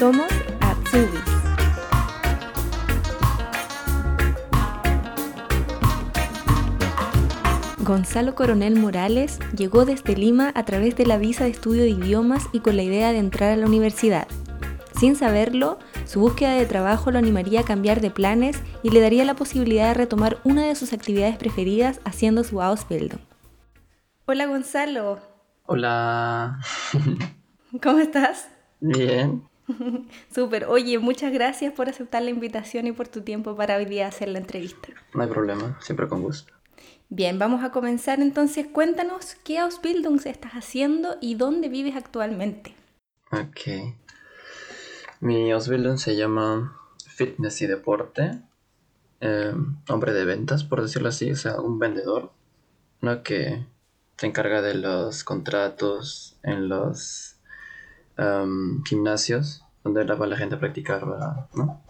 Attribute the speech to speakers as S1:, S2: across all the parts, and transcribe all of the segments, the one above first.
S1: Somos Atsubis. Gonzalo Coronel Morales llegó desde Lima a través de la visa de estudio de idiomas y con la idea de entrar a la universidad. Sin saberlo, su búsqueda de trabajo lo animaría a cambiar de planes y le daría la posibilidad de retomar una de sus actividades preferidas haciendo su Ausbildung. Hola Gonzalo.
S2: Hola.
S1: ¿Cómo estás?
S2: Bien.
S1: Súper. Oye, muchas gracias por aceptar la invitación y por tu tiempo para hoy día hacer la entrevista.
S2: No hay problema, siempre con gusto.
S1: Bien, vamos a comenzar entonces. Cuéntanos qué Ausbildung estás haciendo y dónde vives actualmente.
S2: Ok. Mi Ausbildung se llama Fitness y Deporte. Eh, hombre de ventas, por decirlo así, o sea, un vendedor, ¿no? Que se encarga de los contratos en los gimnasios donde va la gente a practicar, ¿no?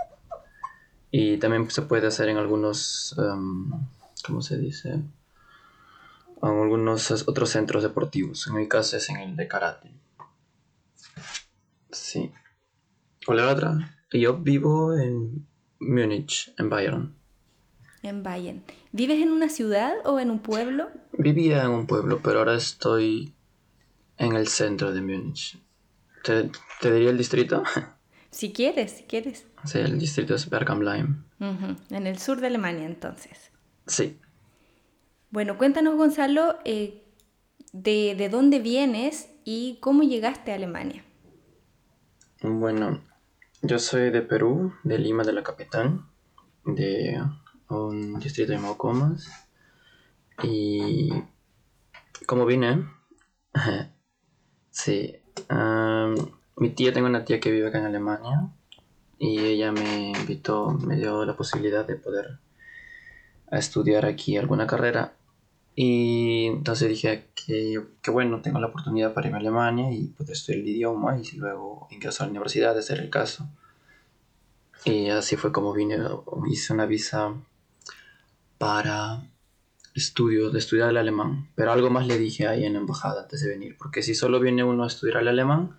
S2: Y también se puede hacer en algunos, um, ¿cómo se dice? En algunos otros centros deportivos. En mi caso es en el de karate. Sí. ¿Cuál la otra? Yo vivo en Múnich, en Bayern.
S1: En Bayern. ¿Vives en una ciudad o en un pueblo?
S2: Vivía en un pueblo, pero ahora estoy en el centro de Múnich. ¿Te, diría el distrito?
S1: Si quieres, si quieres.
S2: Sí, el distrito es Bergamleim.
S1: En el sur de Alemania, entonces.
S2: Sí.
S1: Bueno, cuéntanos, Gonzalo, eh, de, de dónde vienes y cómo llegaste a Alemania.
S2: Bueno, yo soy de Perú, de Lima, de la capital, de un distrito de Mocomas. Y como vine, sí, mi tía, tengo una tía que vive acá en Alemania y ella me invitó, me dio la posibilidad de poder estudiar aquí alguna carrera. Y entonces dije que, que bueno, tengo la oportunidad para irme a Alemania y poder estudiar el idioma y luego ingresar a la universidad, de ser el caso. Y así fue como vine, hice una visa para estudio, de estudiar el alemán. Pero algo más le dije ahí en la embajada antes de venir, porque si solo viene uno a estudiar el alemán,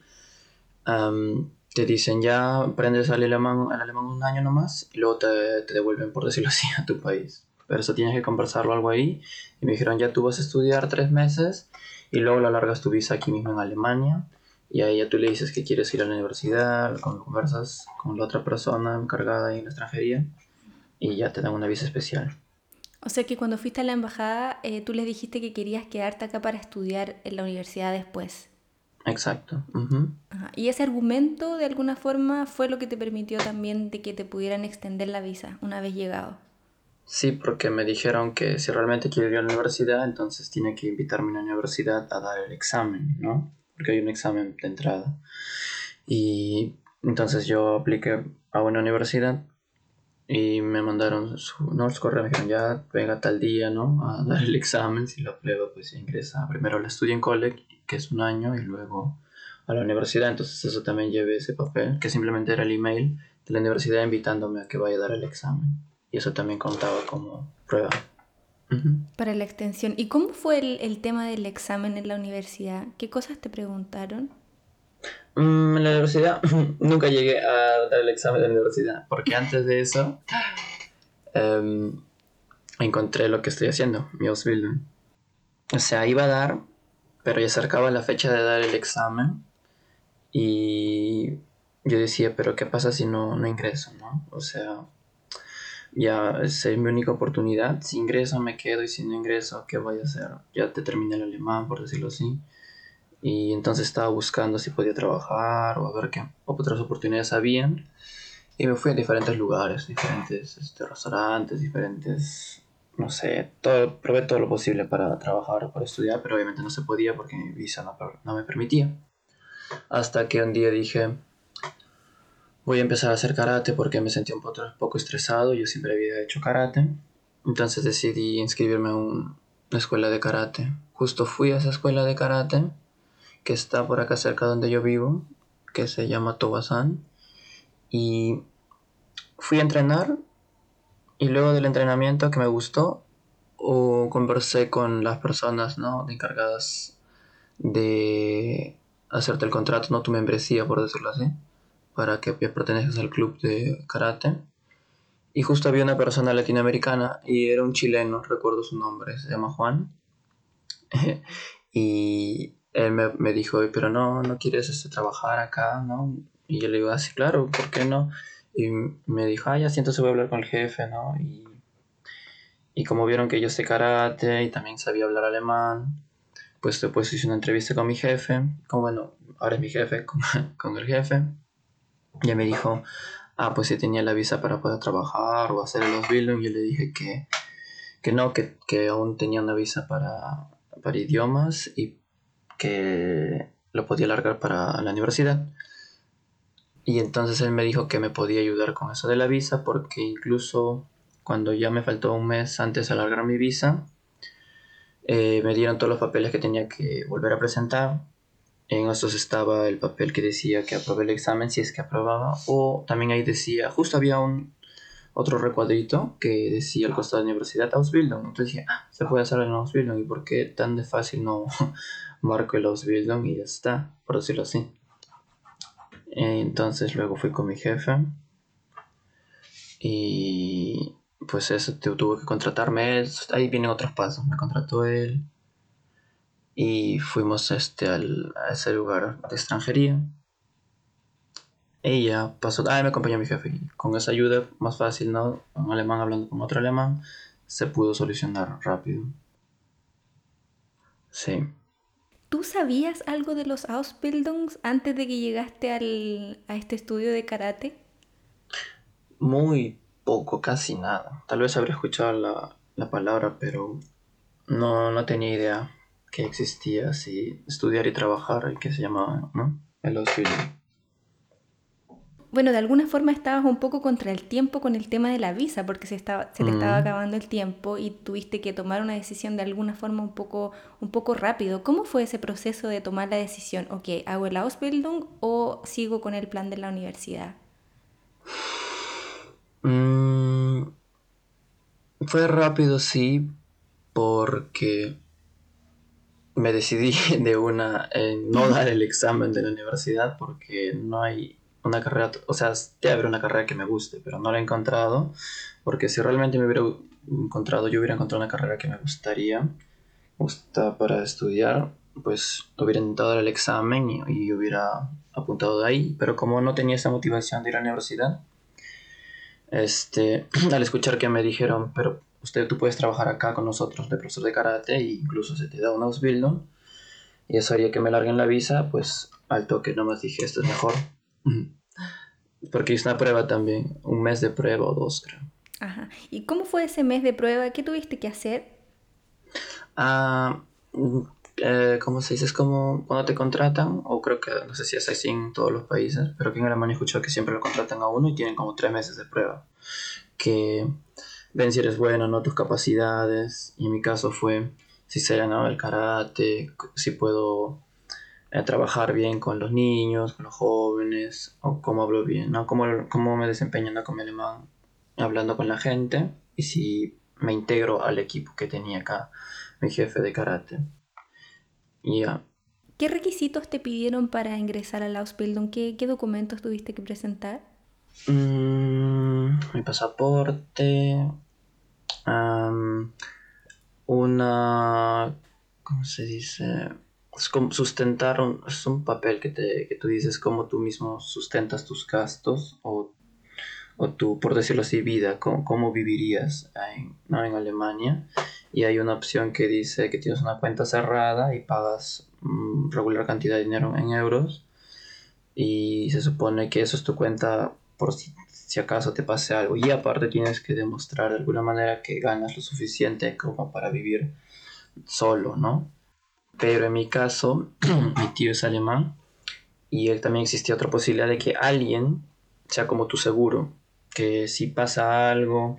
S2: te dicen ya aprendes el alemán, el alemán un año nomás y luego te, te, devuelven, por decirlo así, a tu país. Pero eso tienes que conversarlo algo ahí. Y me dijeron ya tú vas a estudiar tres meses y luego lo alargas tu visa aquí mismo en Alemania. Y ahí ya tú le dices que quieres ir a la universidad, conversas con la otra persona encargada ahí en la extranjería y ya te dan una visa especial.
S1: O sea que cuando fuiste a la embajada, eh, tú les dijiste que querías quedarte acá para estudiar en la universidad después.
S2: Exacto.
S1: Y ese argumento, de alguna forma, fue lo que te permitió también de que te pudieran extender la visa una vez llegado.
S2: Sí, porque me dijeron que si realmente quiero ir a la universidad, entonces tiene que invitarme a la universidad a dar el examen, ¿no? Porque hay un examen de entrada. Y entonces yo apliqué a una universidad y me mandaron su, no, correos, me dijeron ya venga tal día, ¿no? A dar el examen, si lo aprueba pues ingresa primero al Student College, que es un año, y luego a la universidad, entonces eso también llevé ese papel, que simplemente era el email de la universidad invitándome a que vaya a dar el examen, y eso también contaba como prueba.
S1: Para la extensión. ¿Y cómo fue el, el tema del examen en la universidad? ¿Qué cosas te preguntaron?
S2: Mm, en la universidad nunca llegué a dar el examen de la universidad, porque antes de eso em, encontré lo que estoy haciendo, mi Ausbildung. O sea, iba a dar, pero ya acercaba la fecha de dar el examen y yo decía, pero ¿qué pasa si no, no ingreso, no? O sea, ya es mi única oportunidad. Si ingreso me quedo y si no ingreso, ¿qué voy a hacer? Ya te terminé el alemán, por decirlo así. Y entonces estaba buscando si podía trabajar o a ver qué otras oportunidades habían. Y me fui a diferentes lugares, diferentes este, restaurantes, diferentes, no sé, todo, probé todo lo posible para trabajar, para estudiar, pero obviamente no se podía porque mi visa no, no me permitía. Hasta que un día dije, voy a empezar a hacer karate porque me sentía un poco, poco estresado, yo siempre había hecho karate. Entonces decidí inscribirme a una escuela de karate. Justo fui a esa escuela de karate que está por acá cerca donde yo vivo, que se llama Tobasan. Y fui a entrenar y luego del entrenamiento que me gustó, o conversé con las personas ¿no? encargadas de hacerte el contrato, no tu membresía, por decirlo así. para que pertenezcas al club de karate. Y justo había una persona latinoamericana y era un chileno, recuerdo su nombre, se llama Juan. y él me, me, dijo, pero no, no quieres este, trabajar acá, ¿no? Y yo le digo, así, ah, claro, ¿por qué no? Y me dijo, ah, ya siento, se voy a hablar con el jefe, ¿no? Y, y como vieron que yo sé karate y también sabía hablar alemán, pues después hice una entrevista con mi jefe, como bueno, ahora es mi jefe, con, con el jefe. Y me dijo, ah, pues si tenía la visa para poder trabajar o hacer el Ausbildung. Yo le dije que, que no, que, que aún tenía una visa para, para idiomas y que lo podía alargar para la universidad. Y entonces él me dijo que me podía ayudar con eso de la visa porque incluso cuando ya me faltó un mes antes de alargar mi visa, eh, me dieron todos los papeles que tenía que volver a presentar. En estos estaba el papel que decía que aprobé el examen si es que aprobaba. O también ahí decía, justo había un otro recuadrito que decía al costado de la universidad Ausbildung. Entonces dije, ah, se puede hacer en Ausbildung. ¿Y por qué tan de fácil no marco el Ausbildung y ya está, por decirlo así. Entonces luego fui con mi jefe y pues eso tuvo que contratarme Ahí vienen otros pasos. Me contrató él y fuimos este, al, a ese lugar de extranjería. Ella pasó, ah, me acompañó mi jefe. con esa ayuda, más fácil, ¿no? Un alemán hablando con otro alemán, se pudo solucionar rápido. Sí.
S1: ¿Tú sabías algo de los Ausbildungs antes de que llegaste al, a este estudio de karate?
S2: Muy poco, casi nada. Tal vez habría escuchado la, la palabra, pero no, no tenía idea que existía así, estudiar y trabajar, el que se llamaba, ¿no? El Ausbildung
S1: bueno, de alguna forma estabas un poco contra el tiempo con el tema de la visa, porque se, estaba, se te estaba mm. acabando el tiempo y tuviste que tomar una decisión de alguna forma un poco, un poco rápido. ¿Cómo fue ese proceso de tomar la decisión? Ok, ¿hago el Ausbildung o sigo con el plan de la universidad?
S2: Mm, fue rápido, sí, porque me decidí de una no dar el examen de la universidad porque no hay una carrera, o sea, debe haber una carrera que me guste, pero no la he encontrado, porque si realmente me hubiera encontrado, yo hubiera encontrado una carrera que me gustaría, gusta para estudiar, pues hubiera intentado el examen y, hubiera apuntado de ahí, pero como no tenía esa motivación de ir a la universidad, este, al escuchar que me dijeron, pero usted tú puedes trabajar acá con nosotros de profesor de karate e incluso se te da un Ausbildung y eso haría que me larguen la visa, pues al toque nomás dije, esto es mejor porque es una prueba también, un mes de prueba o dos, creo.
S1: Ajá. ¿Y cómo fue ese mes de prueba? ¿Qué tuviste que hacer?
S2: Ah, mm, eh, ¿cómo se dice? Es como cuando te contratan, o creo que no sé si es así en todos los países, pero aquí en Alemania he escuchado que siempre lo contratan a uno y tienen como tres meses de prueba. Que ven si eres bueno, no tus capacidades. Y en mi caso fue si sé ganado el karate, si puedo a trabajar bien con los niños, con los jóvenes, o cómo hablo bien, ¿no? Cómo, cómo me desempeño ¿no? con mi alemán hablando con la gente y si me integro al equipo que tenía acá mi jefe de karate. Ya.
S1: ¿Qué requisitos te pidieron para ingresar al Ausbildung? ¿Qué, qué documentos tuviste que presentar?
S2: Mm, mi pasaporte, una, ¿cómo se dice? Es como sustentar un, es un papel que, te, que tú dices cómo tú mismo sustentas tus gastos o, o tu, por decirlo así, vida, cómo, cómo vivirías en, ¿no? en Alemania. Y hay una opción que dice que tienes una cuenta cerrada y pagas mm, regular cantidad de dinero en euros. Y se supone que eso es tu cuenta por si, si acaso te pase algo. Y aparte tienes que demostrar de alguna manera que ganas lo suficiente como para vivir solo, ¿no? Pero en mi caso, mi tío es alemán y él también existía otra posibilidad de que alguien sea como tu seguro, que si pasa algo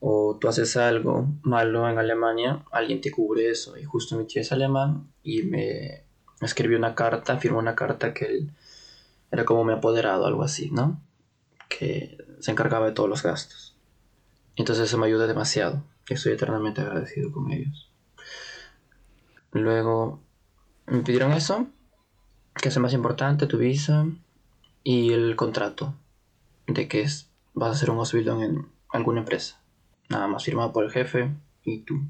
S2: o tú haces algo malo en Alemania, alguien te cubre eso. Y justo mi tío es alemán y me escribió una carta, firmó una carta que él era como mi apoderado, algo así, ¿no? Que se encargaba de todos los gastos. Entonces eso me ayuda demasiado. Estoy eternamente agradecido con ellos. Luego me pidieron eso, que es lo más importante, tu visa. y el contrato de que es, vas a ser un Ausbildung en alguna empresa. Nada más firmado por el jefe y tú.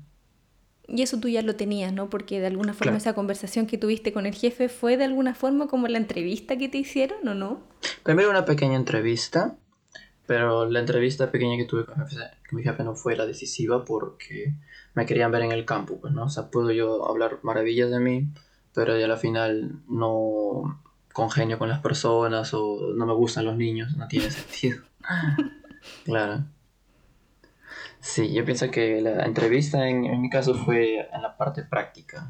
S1: Y eso tú ya lo tenías, ¿no? Porque de alguna forma esa conversación que tuviste con el jefe fue de alguna forma como la entrevista que te hicieron, ¿o no?
S2: Primero una pequeña entrevista, pero la entrevista pequeña que tuve con, mi jefe no fue la decisiva porque me querían ver en el campo, pues, ¿no? O sea, puedo yo hablar maravillas de mí, pero ya al final no congenio con las personas o no me gustan los niños, no tiene sentido. claro. Sí, yo pienso que la entrevista en, en, mi caso fue en la parte práctica,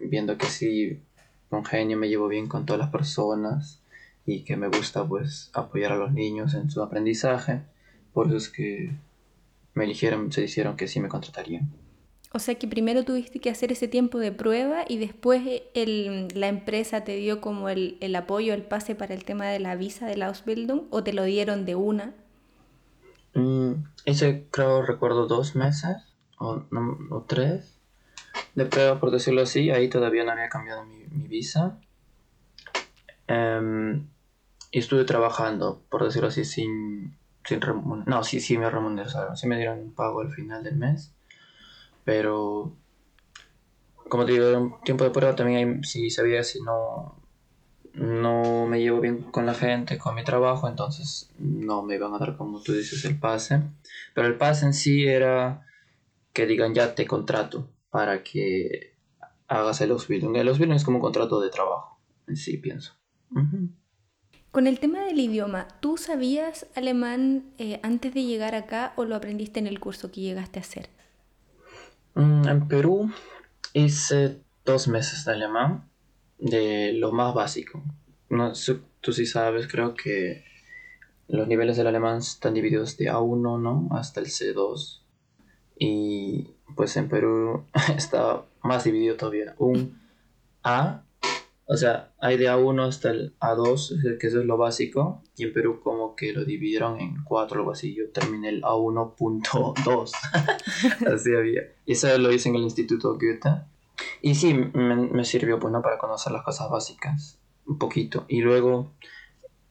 S2: viendo que sí, congenio, me llevo bien con todas las personas y que me gusta pues apoyar a los niños en su aprendizaje, por eso es que me eligieron, se hicieron que sí me contratarían.
S1: O sea que primero tuviste que hacer ese tiempo de prueba y después el, la empresa te dio como el, el, apoyo, el pase para el tema de la visa de la Ausbildung o te lo dieron de una.
S2: Mm, hice, creo, recuerdo dos meses o, o, tres de prueba, por decirlo así. Ahí todavía no había cambiado mi, mi visa. Um, y estuve trabajando, por decirlo así, sin, sin No, sí, sí me remuneraron. Sí me dieron un pago al final del mes. Pero, como te digo, era un tiempo de prueba también si sabía si no, no me llevo bien con la gente, con mi trabajo, entonces no me iban a dar, como tú dices, el pase. Pero el pase en sí era que digan, ya te contrato para que hagas el Ausbildung. El Ausbildung es como un contrato de trabajo, en sí, pienso.
S1: Con el tema del idioma, ¿tú sabías alemán eh, antes de llegar acá o lo aprendiste en el curso que llegaste a hacer?
S2: Mm, en Perú hice dos meses de alemán, de lo más básico. No, tú sí sabes, creo que los niveles del alemán están divididos de A1, ¿no? Hasta el C2. Y pues en Perú está más dividido todavía. Un A, o sea, hay de A1 hasta el A2, que eso es lo básico. Y en Perú como que lo dividieron en cuatro, algo así. Yo terminé el A1.2. así había. Y eso lo hice en el Instituto Goethe. Y sí, me, me sirvió pues, para conocer las cosas básicas, un poquito. Y luego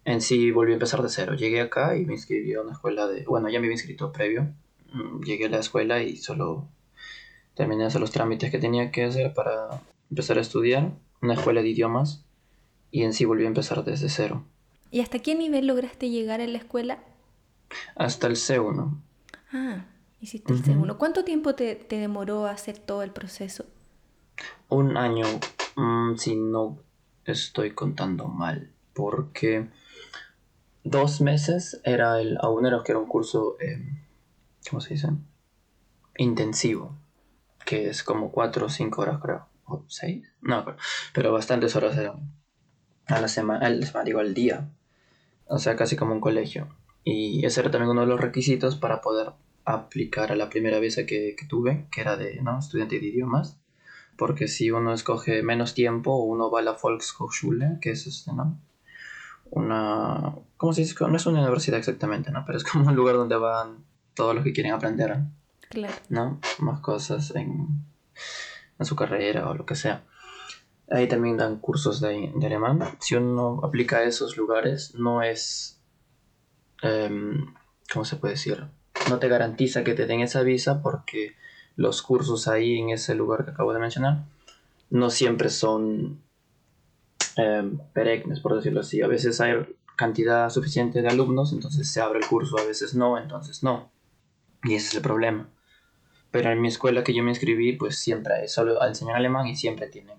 S2: en sí volví a empezar de cero. Llegué acá y me inscribí a una escuela de... Bueno, ya me había inscrito previo. Mm, llegué a la escuela y solo terminé de hacer los trámites que tenía que hacer para empezar a estudiar. Una escuela de idiomas. Y en sí volví a empezar desde cero.
S1: ¿Y hasta qué nivel lograste llegar en la escuela?
S2: Hasta el C1.
S1: Ah, hiciste el C1. ¿Cuánto tiempo te, te demoró hacer todo el proceso?
S2: un año, mm, si no estoy contando mal, porque dos meses era el aunero que era un curso, eh, ¿cómo se dice? Intensivo, que es como cuatro o cinco horas, creo, o seis, no, pero, pero bastantes horas a la semana, al, digo, al día, o sea, casi como un colegio. Y ese era también uno de los requisitos para poder aplicar a la primera visa que, que tuve, que era de ¿no? estudiante de idiomas porque si uno escoge menos tiempo, uno va a la Volkshochschule, que es este, ¿no? Una, ¿cómo se dice? No es una universidad exactamente, ¿no? Pero es como un lugar donde van todos los que quieren aprender,
S1: claro.
S2: ¿no? Más cosas en, en su carrera o lo que sea. Ahí también dan cursos de, de alemán. Si uno aplica a esos lugares, no es, um, ¿cómo se puede decir? No te garantiza que te den esa visa porque los cursos ahí en ese lugar que acabo de mencionar no siempre son eh, por decirlo así. A veces hay cantidad suficiente de alumnos, entonces se abre el curso, a veces no, entonces no. Y ese es el problema. Pero en mi escuela que yo me inscribí, pues siempre solo enseñan alemán y siempre tienen,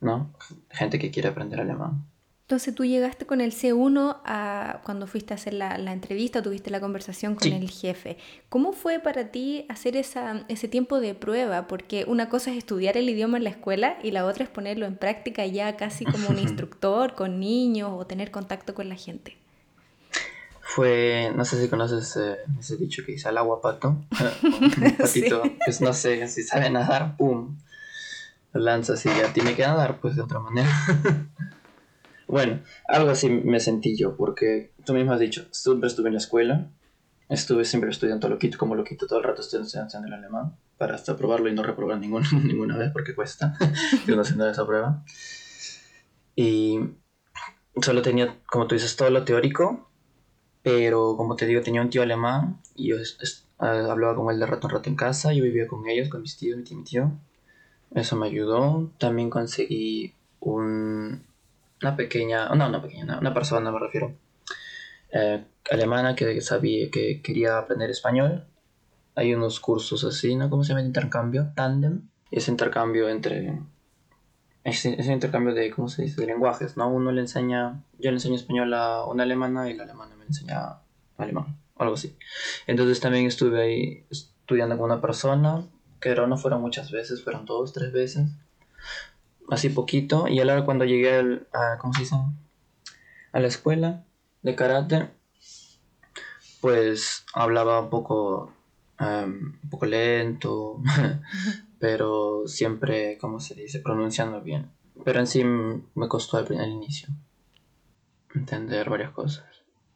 S2: ¿no? Gente que quiere aprender alemán.
S1: Entonces tú llegaste con el C1 a, cuando fuiste a hacer la, la entrevista, tuviste la conversación con el jefe. ¿Cómo fue para ti hacer esa, ese tiempo de prueba? Porque una cosa es estudiar el idioma en la escuela y la otra es ponerlo en práctica ya casi como un instructor con niños o tener contacto con la gente.
S2: Fue, no sé si conoces eh, ese dicho que dice al agua pato. un patito, pues no sé, si sabe nadar, ¡pum! Lo lanzas y ya tiene que nadar, pues de otra manera. Bueno, algo así me sentí yo, porque tú mismo has dicho, siempre estuve en la escuela, estuve siempre estudiando loquito, como loquito, todo el rato estoy estudiando el alemán, para hasta probarlo y no reprobar ninguna, ninguna vez, porque cuesta que uno haciendo esa prueba. Y solo tenía, como tú dices, todo lo teórico, pero como te digo, tenía un tío alemán y yo ah, hablaba con él de rato en rato en casa, yo vivía con ellos, con mis tíos, mi tío, mi tío. Eso me ayudó. También conseguí un, una pequeña, no, una pequeña, una persona me refiero, eh, alemana que sabía que quería aprender español. Hay unos cursos así, ¿no? ¿Cómo se llama intercambio? Tandem. Ese intercambio entre... Ese, intercambio de, ¿cómo se dice? De lenguajes, ¿no? Uno le enseña, yo le enseño español a una alemana y la alemana me enseña alemán, algo así. Entonces también estuve ahí estudiando con una persona, que no fueron muchas veces, fueron dos, tres veces así poquito. Y ahora cuando llegué al, a, ¿cómo se dice? a la escuela de karate, pues hablaba un poco, em, un poco lento, pero siempre, ¿cómo se dice? Pronunciando bien. Pero en sí me costó al, al inicio entender varias cosas.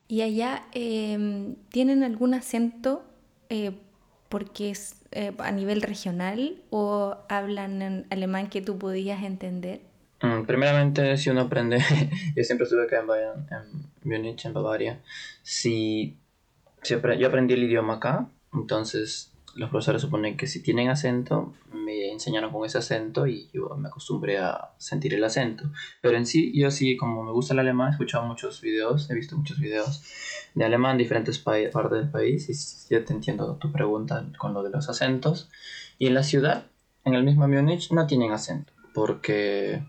S1: ¿Y allá em, tienen algún acento eh, porque es eh, a nivel regional o hablan en alemán que tú podías entender?
S2: Mm, primeramente, si uno aprende, yo siempre estuve acá en, Bayern, en Múnich, en Bavaria, si, si yo aprendí el idioma acá, entonces los profesores suponen que si tienen acento, me enseñaron con ese acento y yo me acostumbré a sentir el acento. Pero en sí, yo sí, como me gusta el alemán, he escuchado muchos videos, he visto muchos videos de alemán en diferentes partes del país y ya te entiendo tu pregunta con lo de los acentos. Y en la ciudad, en el mismo Múnich, no tienen acento, porque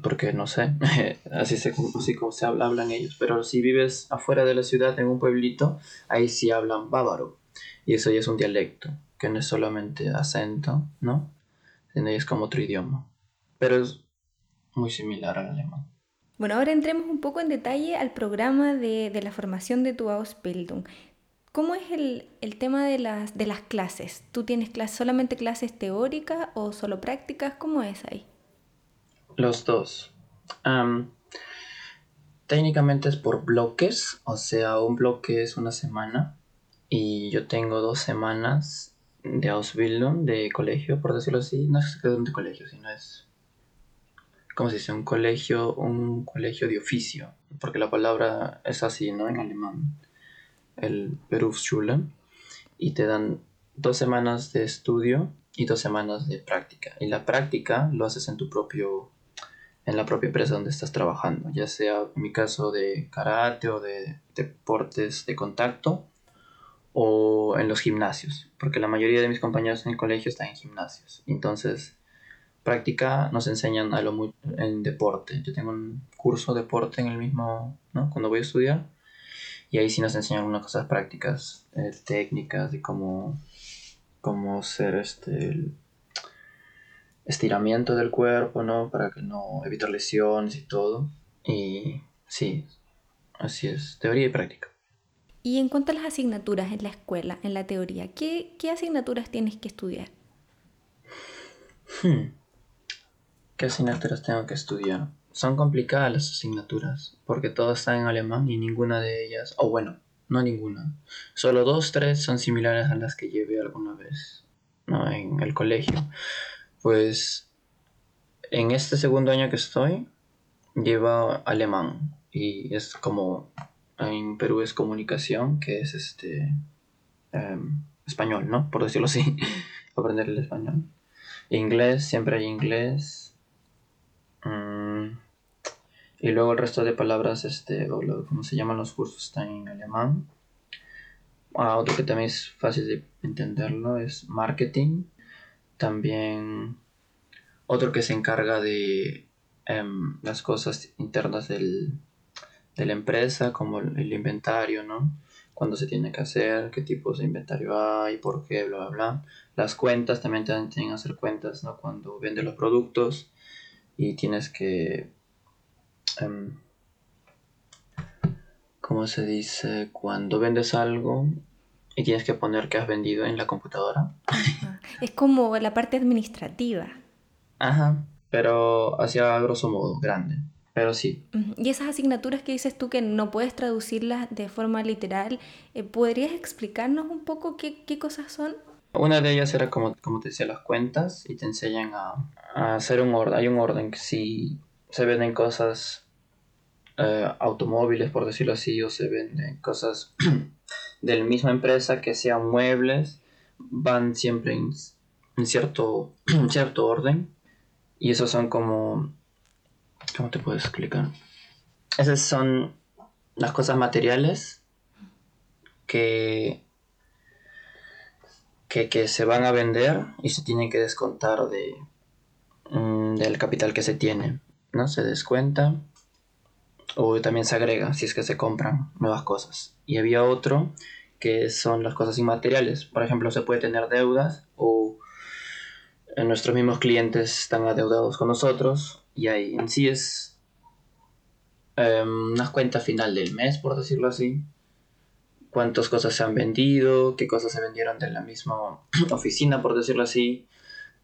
S2: porque no sé, así, se, así como se habla, hablan ellos, pero si vives afuera de la ciudad, en un pueblito, ahí sí hablan bávaro, y eso ya es un dialecto, que no es solamente acento, ¿no? Sino es como otro idioma, pero es muy similar al alemán.
S1: Bueno, ahora entremos un poco en detalle al programa de, de la formación de tu Ausbildung. ¿Cómo es el, el, tema de las, de las clases? ¿Tú tienes solamente clases teóricas o solo prácticas? ¿Cómo es ahí?
S2: Los dos. técnicamente es por bloques, o sea, un bloque es una semana y yo tengo dos semanas de Ausbildung, de colegio, por decirlo así. No es exactamente colegio, sino es, ¿cómo se dice? Un colegio, un colegio de oficio, porque la palabra es así, ¿no? En alemán, el Berufsschule, y te dan dos semanas de estudio y dos semanas de práctica. Y la práctica lo haces en tu propio en la propia empresa donde estás trabajando, ya sea en mi caso de karate o de deportes de contacto o en los gimnasios, porque la mayoría de mis compañeros en el colegio están en gimnasios. Entonces, práctica nos enseñan a lo muy en deporte. Yo tengo un curso de deporte en el mismo, ¿no? Cuando voy a estudiar. Y ahí sí nos enseñan algunas cosas prácticas, eh, técnicas de cómo, cómo ser este, estiramiento del cuerpo, ¿no? Para que no evitar lesiones y todo. Y sí, así es, teoría y práctica.
S1: Y en cuanto a las asignaturas en la escuela, en la teoría, ¿qué, qué asignaturas tienes que estudiar?
S2: Hmm. ¿Qué asignaturas tengo que estudiar? Son complicadas las asignaturas, porque todas están en alemán y ninguna de ellas, o bueno, no ninguna, solo dos, tres son similares a las que llevé alguna vez ¿no? en el colegio. Pues en este segundo año que estoy, lleva alemán y es como en Perú es comunicación, que es este em, español, ¿no? Por decirlo así, aprender el español. Inglés, siempre hay inglés. Mm, y luego el resto de palabras, este, o lo, como se llaman los cursos, están en alemán. Ah, otro que también es fácil de entenderlo es marketing también otro que se encarga de em, las cosas internas del, de la empresa, como el, inventario, ¿no? Cuándo se tiene que hacer, qué tipos de inventario hay, por qué, bla, bla, bla. Las cuentas también tienen que hacer cuentas, ¿no? Cuando vende los productos y tienes que... Em, ¿Cómo se dice? Cuando vendes algo y tienes que poner que has vendido en la computadora.
S1: Es como la parte administrativa.
S2: Ajá, pero hacia grosso modo, grande. Pero sí.
S1: Y esas asignaturas que dices tú que no puedes traducirlas de forma literal, eh, ¿podrías explicarnos un poco qué, qué, cosas son?
S2: Una de ellas era como, como te decía, las cuentas y te enseñan a, a hacer un orden. Hay un orden que si se venden cosas eh, automóviles, por decirlo así, o se venden cosas de la misma empresa que sean muebles, van siempre en, cierto, cierto orden. Y esos son como... ¿Cómo te puedo explicar? Esas son las cosas materiales que, que, se van a vender y se tienen que descontar de, mm, del capital que se tiene. ¿no? Se descuenta o también se agrega si es que se compran nuevas cosas. Y había otro que son las cosas inmateriales. Por ejemplo, se puede tener deudas o nuestros mismos clientes están adeudados con nosotros y ahí en sí es um, una cuenta final del mes, por decirlo así. Cuántas cosas se han vendido, qué cosas se vendieron de la misma oficina, por decirlo así.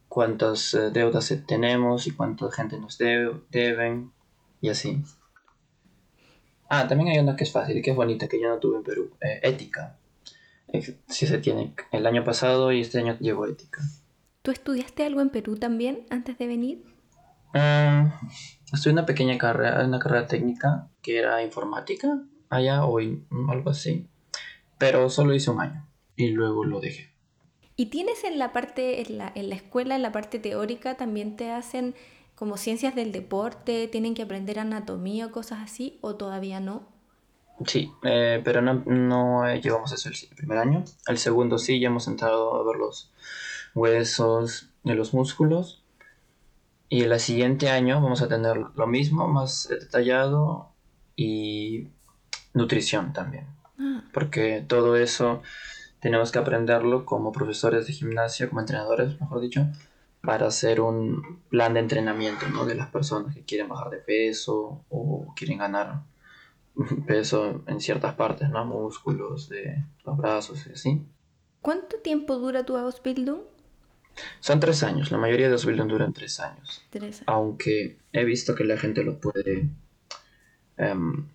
S2: Cuántas eh, deudas tenemos y cuánta gente nos deben y así. Ah, también hay una que es fácil, que es bonita, que yo no tuve en Perú. Eh, ética. Si se tiene. El año pasado y este año llevo ética.
S1: ¿Tú estudiaste algo en Perú también antes de venir?
S2: Uh, estudié una pequeña carrera, una carrera técnica que era informática allá o algo así. Pero solo hice un año y luego lo dejé.
S1: ¿Y tienes en la parte, en la, en la escuela, en la parte teórica, también te hacen como ciencias del deporte, tienen que aprender anatomía o cosas así, o todavía no?
S2: Sí, eh, pero no, no eh, llevamos eso el, primer año. El segundo sí, ya hemos entrado a ver los huesos de los músculos. Y el siguiente año vamos a tener lo mismo, más detallado y nutrición también. Ah. Porque todo eso tenemos que aprenderlo como profesores de gimnasia, como entrenadores, mejor dicho, para hacer un plan de entrenamiento ¿no? de las personas que quieren bajar de peso o quieren ganar peso en ciertas partes, ¿no? músculos de los brazos y así.
S1: ¿Cuánto tiempo dura tu Ausbildung?
S2: Son tres años, la mayoría de Ausbildung duran tres años. Tres Aunque he visto que la gente lo puede... Um,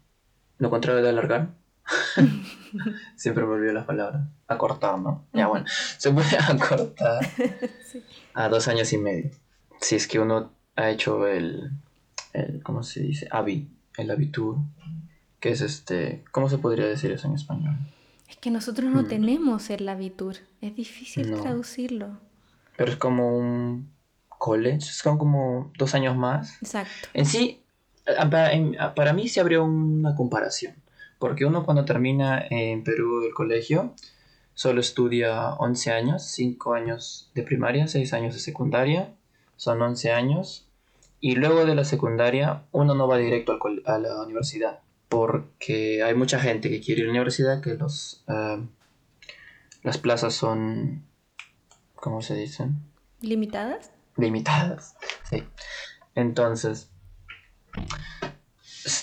S2: lo contrario de alargar. Siempre me olvido las palabras. Acortar, ¿no? Ya bueno, se puede acortar. sí a dos años y medio. Si es que uno ha hecho el, el ¿cómo se dice? Avi, el abitur, que es este, ¿cómo se podría decir eso en español?
S1: Es que nosotros no mm. tenemos el abitur, es difícil traducirlo.
S2: Pero es como un college, es como, dos años más. Exacto. En sí, para, para mí se abrió una comparación, porque uno cuando termina en Perú el colegio, solo estudia 11 años, 5 años de primaria, 6 años de secundaria, son 11 años. Y luego de la secundaria uno no va directo a la universidad, porque hay mucha gente que quiere ir a la universidad, que los, eh, las plazas son, ¿cómo se dicen?
S1: ¿Limitadas?
S2: Limitadas, sí. Entonces,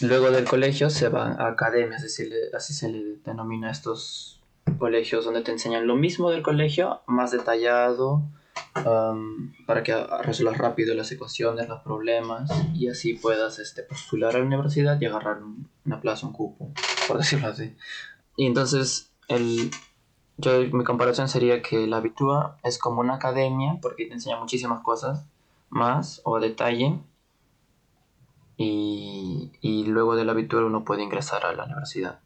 S2: luego del colegio se van a academias, así, así se le denomina a estos colegios donde te enseñan lo mismo del colegio, más detallado, um, para que resuelvas rápido las ecuaciones, los problemas, y así puedas este, postular a la universidad y agarrar una plaza, un cupo, por decirlo así. Y entonces, el, yo, mi comparación sería que la Habitúa es como una academia, porque te enseña muchísimas cosas más o detalle, y, y luego de la Habitúa uno puede ingresar a la universidad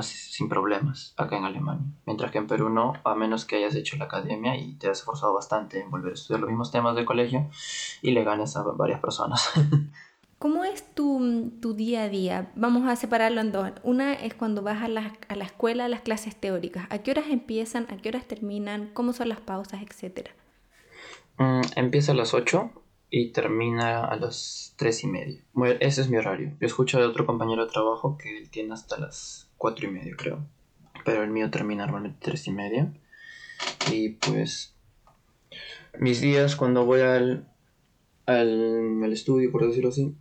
S2: sin problemas acá en Alemania. Mientras que en Perú no, a menos que hayas hecho la academia y te has esforzado bastante en volver a estudiar los mismos temas del colegio y le ganes a varias personas.
S1: ¿Cómo es tu, tu, día a día? Vamos a separarlo en dos. Una es cuando vas a la, a la escuela, a las clases teóricas. ¿A qué horas empiezan? ¿A qué horas terminan? ¿Cómo son las pausas, etcétera?
S2: Mm, empieza a las 8 y termina a las 3 y media. ese es mi horario. Yo escucho de otro compañero de trabajo que él tiene hasta las cuatro y medio creo. Pero el mío termina normalmente tres y media. Y pues mis días cuando voy al, al, estudio, por decirlo así,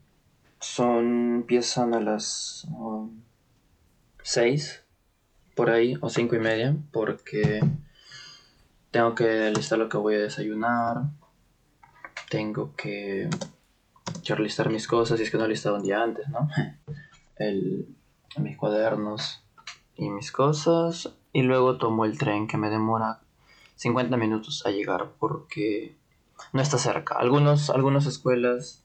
S2: son empiezan a las um, seis por ahí o cinco y media porque tengo que listar lo que voy a desayunar. Tengo que, listar mis cosas si es que no he listado un día antes no el, mis cuadernos y mis cosas. Y luego tomo el tren que me demora 50 minutos a llegar porque no está cerca. Algunos, algunas escuelas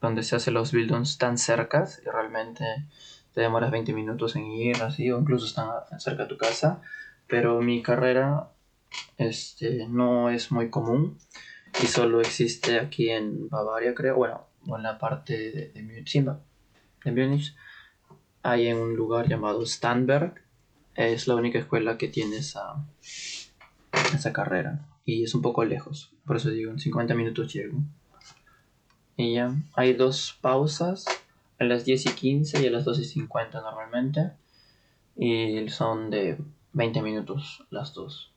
S2: donde se hacen los Bildungs tan cercas y realmente te demoras 20 minutos en ir así o incluso están cerca de tu casa. Pero mi carrera este, no es muy común y solo existe aquí en Bavaria, creo, bueno, o en la parte de, de, de Múnich. Hay en un lugar llamado Stanberg. Es la única escuela que tiene esa, esa carrera y es un poco lejos. Por eso digo, en 50 minutos llego. Y ya, hay dos pausas a las 10 y 15 y a las 12 y 50 normalmente. Y son de 20 minutos las dos.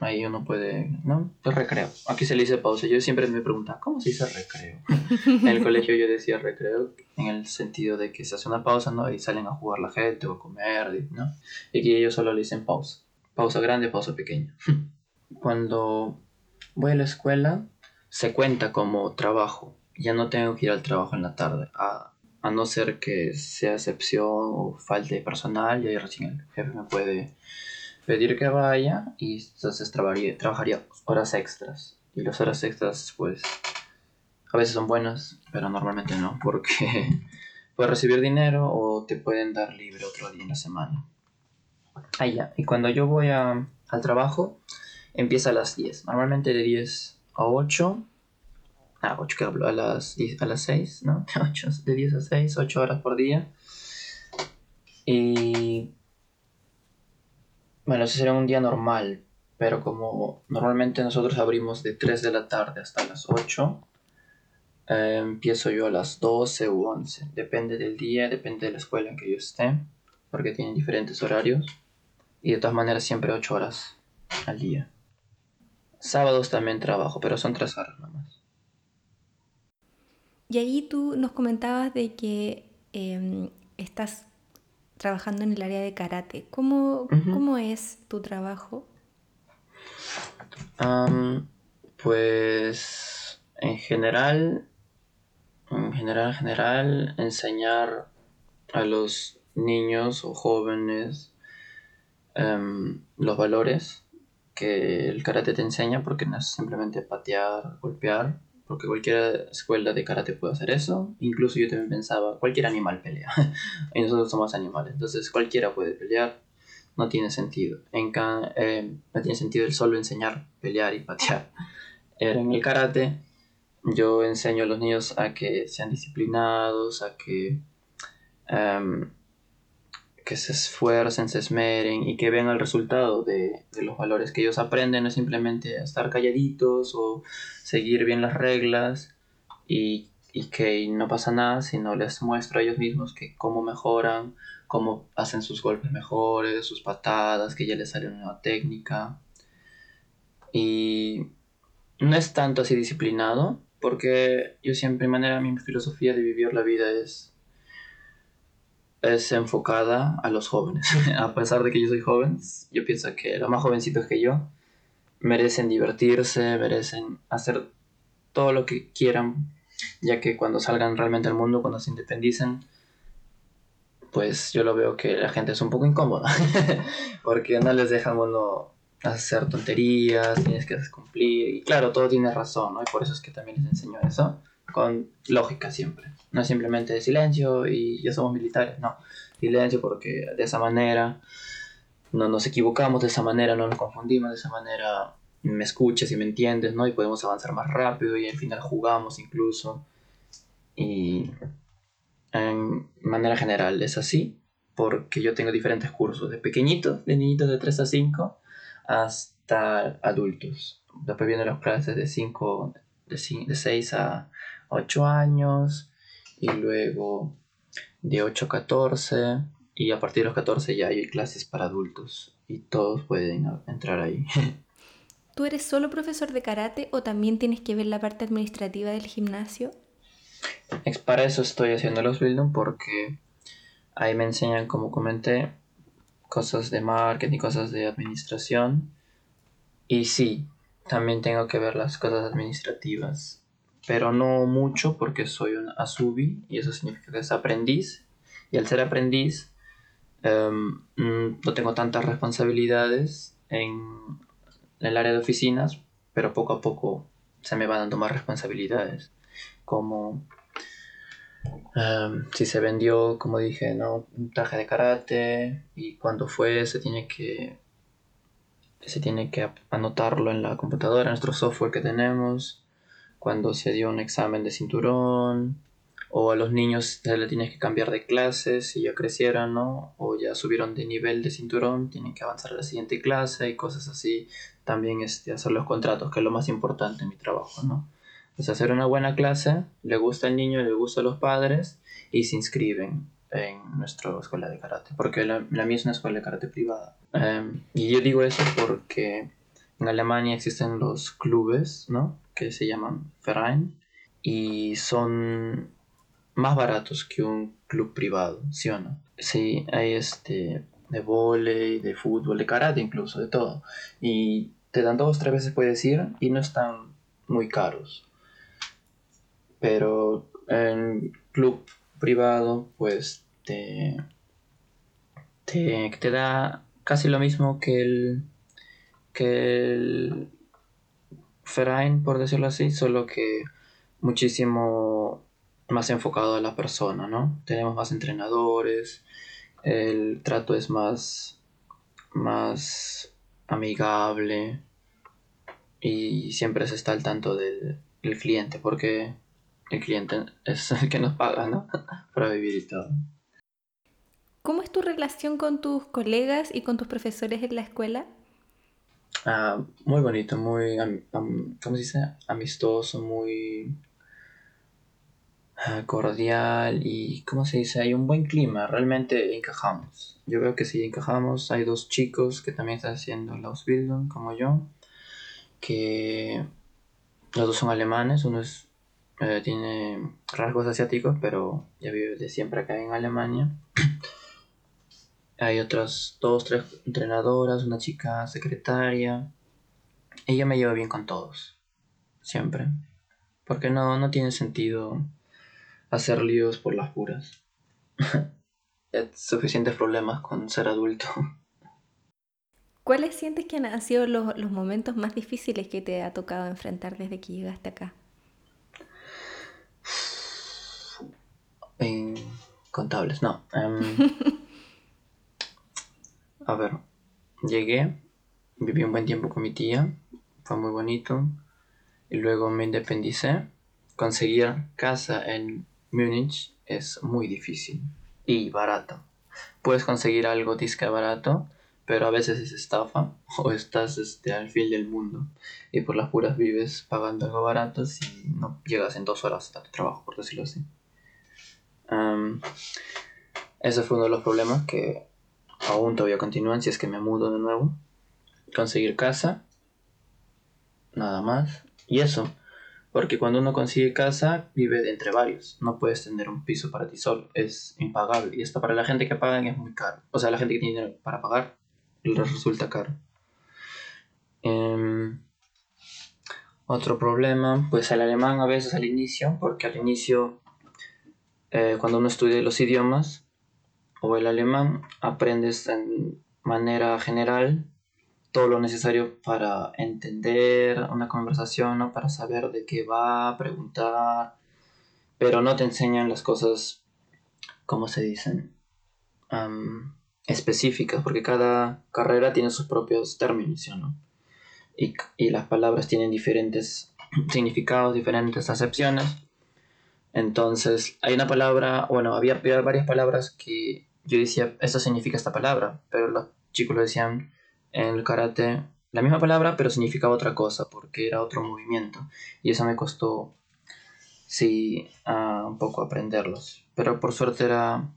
S2: Ahí uno puede, ¿no? El recreo. Aquí se le dice pausa. Yo siempre me preguntaba, ¿cómo se dice recreo? en el colegio yo decía recreo en el sentido de que se hace una pausa, ¿no? Y salen a jugar la gente o a comer, ¿no? Y aquí ellos solo le dicen pausa. Pausa grande, pausa pequeña. Cuando voy a la escuela, se cuenta como trabajo. Ya no tengo que ir al trabajo en la tarde. A, a no ser que sea excepción o falte personal, y ahí recién el jefe me puede pedir que vaya y entonces trabajaría, trabajaría horas extras. Y las horas extras, pues, a veces son buenas, pero normalmente no, porque puedes recibir dinero o te pueden dar libre otro día en la semana. Ahí ya. Y cuando yo voy a, al trabajo, empieza a las 10. Normalmente de 10 a 8 Ah, 8 que hablo, a las, a las 6, ¿no? 8, de 10 a 6, 8 horas por día. Y. Bueno, ese sería un día normal, pero como normalmente nosotros abrimos de 3 de la tarde hasta las 8, eh, empiezo yo a las 12 u 11. Depende del día, depende de la escuela en que yo esté, porque tienen diferentes horarios. Y de todas maneras, siempre 8 horas al día. Sábados también trabajo, pero son 3 horas nomás.
S1: Y ahí tú nos comentabas de que em, estás trabajando en el área de karate. ¿Cómo, ¿cómo es tu trabajo?
S2: pues en general, en general, general, enseñar a los niños o jóvenes em, los valores que el karate te enseña, porque no es simplemente patear, golpear, porque cualquier escuela de karate puede hacer eso. Incluso yo también pensaba, cualquier animal pelea. y nosotros somos animales, entonces cualquiera puede pelear. No tiene sentido. En eh, no tiene sentido el solo enseñar pelear y patear. En el karate yo enseño a los niños a que sean disciplinados, a que em, que se esfuercen, se esmeren y que vean el resultado de, los valores que ellos aprenden, no es simplemente estar calladitos o seguir bien las reglas y, que no pasa nada, sino les muestro a ellos mismos que cómo mejoran, cómo hacen sus golpes mejores, sus patadas, que ya les sale una nueva técnica. Y no es tanto así disciplinado, porque yo siempre, de manera, mi filosofía de vivir la vida es es enfocada a los jóvenes. a pesar de que yo soy joven, yo pienso que los más jovencitos que yo merecen divertirse, merecen hacer todo lo que quieran, ya que cuando salgan realmente al mundo, cuando se independicen, pues yo lo veo que la gente es un poco incómoda, porque no les dejan uno hacer tonterías, tienes que cumplir, y claro, todo tiene razón, ¿no? Y por eso es que también les enseño eso con lógica siempre. No simplemente silencio y ya somos militares, no. Silencio porque de esa manera no nos equivocamos, de esa manera no nos confundimos, de esa manera me escuchas y me entiendes, ¿no? Y podemos avanzar más rápido y al final jugamos incluso. Y en manera general es así, porque yo tengo diferentes cursos, de pequeñitos, de niñitos de 3 a 5, hasta adultos. Después vienen las clases de 5, de, de 6 a 8 años y luego de 8 a 14 y a partir de los 14 ya hay clases para adultos y todos pueden entrar ahí.
S1: ¿Tú eres solo profesor de karate o también tienes que ver la parte administrativa del gimnasio?
S2: Para eso estoy haciendo los Bildung porque ahí me enseñan, como comenté, cosas de marketing, cosas de administración. Y sí, también tengo que ver las cosas administrativas pero no mucho porque soy un asubi y eso significa que es aprendiz. Y al ser aprendiz em, mm, no tengo tantas responsabilidades en el área de oficinas, pero poco a poco se me van dando más responsabilidades, como si se vendió, como dije, ¿no? un traje de karate y cuando fue se tiene que se tiene que anotarlo en la computadora, en nuestro software que tenemos, cuando se dio un examen de cinturón, o a los niños se le tiene que cambiar de clase si ya crecieron, ¿no? O ya subieron de nivel de cinturón, tienen que avanzar a la siguiente clase y cosas así. También este, hacer los contratos, que es lo más importante en mi trabajo, ¿no? Pues hacer una buena clase, le gusta al niño, le gusta a los padres y se inscriben en nuestra escuela de karate, porque la, la mía es una escuela de karate privada. Em, y yo digo eso porque en Alemania existen los clubes, ¿no? Que se llaman Verein y son más baratos que un club privado, ¿sí o no? Sí, hay este de volei, de fútbol, de karate incluso, de todo. Y te dan dos, tres veces puedes ir y no están muy caros. Pero en club privado, pues te, te, te da casi lo mismo que el que el Verein, por decirlo así, solo que muchísimo más enfocado a la persona, ¿no? Tenemos más entrenadores, el trato es más, más amigable y siempre se está al tanto del, cliente porque el cliente es el que nos paga, ¿no? Para vivir y todo.
S1: ¿Cómo es tu relación con tus colegas y con tus profesores en la escuela?
S2: Ah, muy bonito, muy, ¿cómo se dice? Amistoso, muy Ah, cordial y, ¿cómo se dice? Hay un buen clima, realmente encajamos. Yo creo que sí encajamos. Hay dos chicos que también están haciendo la Ausbildung, como yo, que los dos son alemanes, uno es, eh, tiene rasgos asiáticos, pero ya vive de siempre acá en Alemania. Hay otras dos, tres entrenadoras, una chica secretaria. Yo me llevo bien con todos, siempre. Porque no, no tiene sentido hacer líos por las puras. suficientes problemas con ser adulto.
S1: ¿Cuáles sientes que han sido los, momentos más difíciles que te ha tocado enfrentar desde que llegaste acá?
S2: Incontables, no. Em, a ver, llegué, viví un buen tiempo con mi tía, fue muy bonito, y luego me independicé, conseguir casa en Múnich es muy difícil y barato. Puedes conseguir algo disque barato, pero a veces es estafa o estás este, al fin del mundo y por las puras vives pagando algo barato si no llegas en dos horas a tu trabajo, por decirlo así. ese fue uno de los problemas que aún todavía continúan si es que me mudo de nuevo. Conseguir casa, nada más. Y eso, porque cuando uno consigue casa, vive entre varios. No puedes tener un piso para ti solo. Es impagable. Y esto para la gente que pagan es muy caro. O sea, la gente que tiene dinero para pagar, les resulta caro. Em, otro problema, pues el alemán a veces al inicio, porque al inicio, eh, cuando uno estudia los idiomas o el alemán, aprendes en manera general todo lo necesario para entender una conversación, ¿no? para saber de qué va, preguntar, pero no te enseñan las cosas, ¿cómo se dicen? específicas, porque cada carrera tiene sus propios términos, ¿no? Y, las palabras tienen diferentes significados, diferentes acepciones. Entonces, hay una palabra, bueno, había varias palabras que yo decía, esto significa esta palabra, pero los chicos lo decían, en el karate la misma palabra, pero significaba otra cosa, porque era otro movimiento. Y eso me costó, sí, un poco aprenderlos. Pero por suerte era,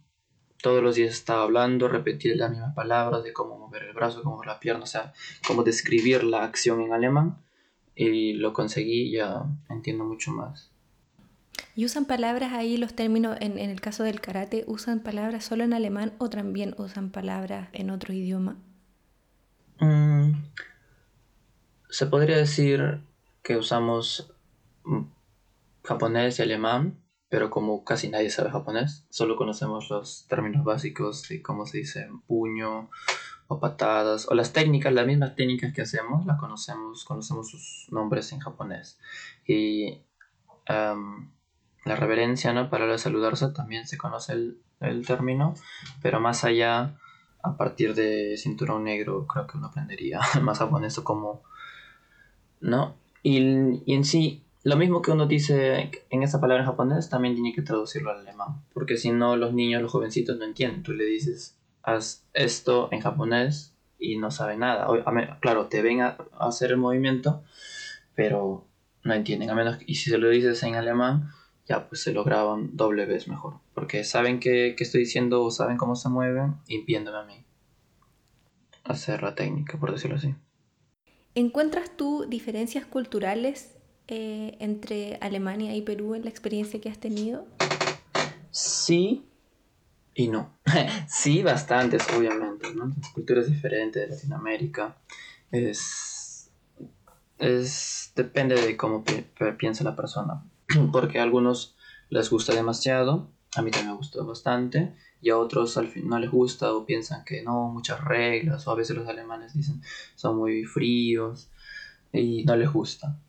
S2: todos los días estaba hablando, repetir las mismas palabras de cómo mover el brazo, cómo mover la pierna, o sea, cómo describir la acción en alemán. Y lo conseguí, ya entiendo mucho más.
S1: ¿Y usan palabras ahí, los términos, en, en el caso del karate, usan palabras solo en alemán o también usan palabras en otro idioma?
S2: Mm, se podría decir que usamos mm, japonés y alemán, pero como casi nadie sabe japonés, solo conocemos los términos básicos de cómo se dice puño o patadas, o las técnicas, las mismas técnicas que hacemos, las conocemos, conocemos sus nombres en japonés. Y la la reverencia, ¿no? Para saludarse también se conoce el, el término, pero más allá, a partir de cinturón negro, creo que uno aprendería más japonés como, ¿no? Y, y en sí, lo mismo que uno dice en esa palabra en japonés, también tiene que traducirlo al alemán, porque si no, los niños, los jovencitos no entienden. Tú le dices, haz esto en japonés y no sabe nada. Claro, te ven a hacer el movimiento, pero no entienden. A menos, y si se lo dices en alemán, ya pues se lo graban doble vez mejor. Porque saben que, estoy diciendo o saben cómo se mueven y a mí hacer la técnica, por decirlo así.
S1: ¿Encuentras tú diferencias culturales eh, entre Alemania y Perú en la experiencia que has tenido?
S2: Sí y no. sí, bastantes, obviamente, ¿no? Culturas diferentes de Latinoamérica. Es, es depende de cómo piensa la persona. porque a algunos les gusta demasiado, a mí también me gustó bastante, y a otros al fin no les gusta o piensan que no, muchas reglas, o a veces los alemanes dicen son muy fríos y no les gusta.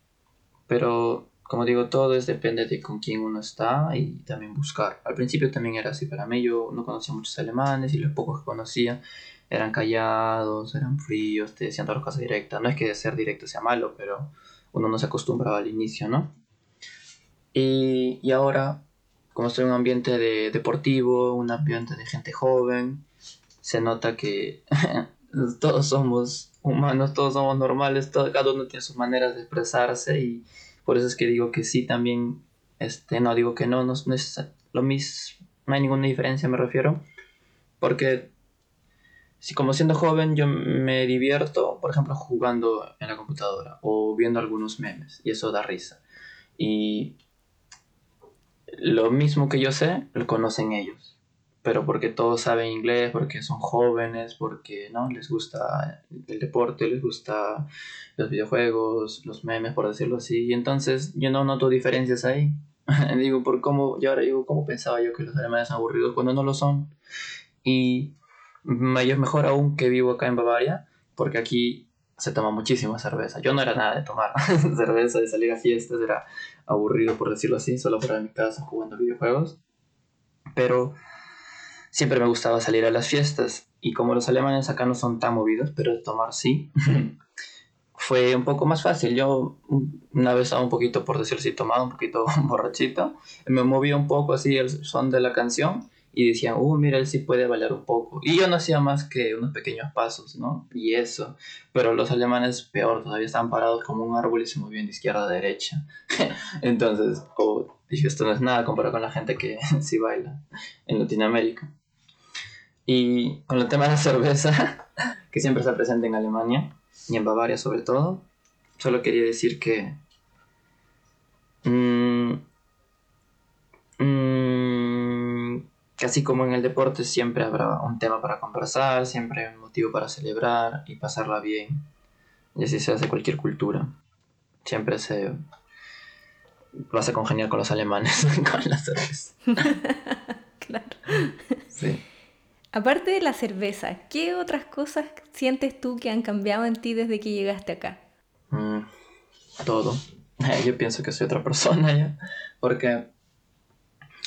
S2: Pero como digo, todo es depende de con quién uno está y también buscar. Al principio también era así para mí, yo no conocía muchos alemanes y los pocos que conocía eran callados, eran fríos, te decían todas las cosas directas. No es que ser directo sea malo, pero uno no se acostumbraba al inicio, ¿no? Y, ahora, como estoy en un ambiente de, deportivo, un ambiente de gente joven, se nota que todos somos humanos, todos somos normales, todo, cada uno tiene sus maneras de expresarse y por eso es que digo que sí también, este, no digo que no, no, es lo mismo, no hay ninguna diferencia me refiero, porque si como siendo joven yo me divierto, por ejemplo, jugando en la computadora o viendo algunos memes y eso da risa. Y lo mismo que yo sé, lo conocen ellos. Pero porque todos saben inglés, porque son jóvenes, porque no les gusta el deporte, les gusta los videojuegos, los memes, por decirlo así. Y entonces yo no noto diferencias ahí. digo, por cómo, y ahora digo, ¿cómo pensaba yo que los alemanes son aburridos cuando no lo son? Y mayor mejor aún que vivo acá en Bavaria, porque aquí se toma muchísima cerveza. Yo no era nada de tomar cerveza, de salir a fiestas, era aburrido por decirlo así, solo para mi casa jugando videojuegos. Pero siempre me gustaba salir a las fiestas y como los alemanes acá no son tan movidos, pero de tomar sí, fue un poco más fácil. Yo una vez estaba un poquito, por decirlo así, tomado, un poquito borrachito, me movía un poco así el son de la canción y decían, uh, mira, él sí puede bailar un poco. Y yo no hacía más que unos pequeños pasos, ¿no? Y eso. Pero los alemanes, peor, todavía estaban parados como un árbol y se movían de izquierda a derecha. Entonces, oh, dije, esto no es nada comparado con la gente que sí baila en Latinoamérica. Y con el tema de la cerveza, que siempre está presente en Alemania y en Bavaria sobre todo, solo quería decir que... Mmm, así como en el deporte siempre habrá un tema para conversar, siempre un motivo para celebrar y pasarla bien. Y así se hace cualquier cultura. Siempre se vas a congeniar con los alemanes con la cerveza.
S1: claro. Sí. Aparte de la cerveza, ¿qué otras cosas sientes tú que han cambiado en ti desde que llegaste acá?
S2: Mm, todo. Yo pienso que soy otra persona ya. Porque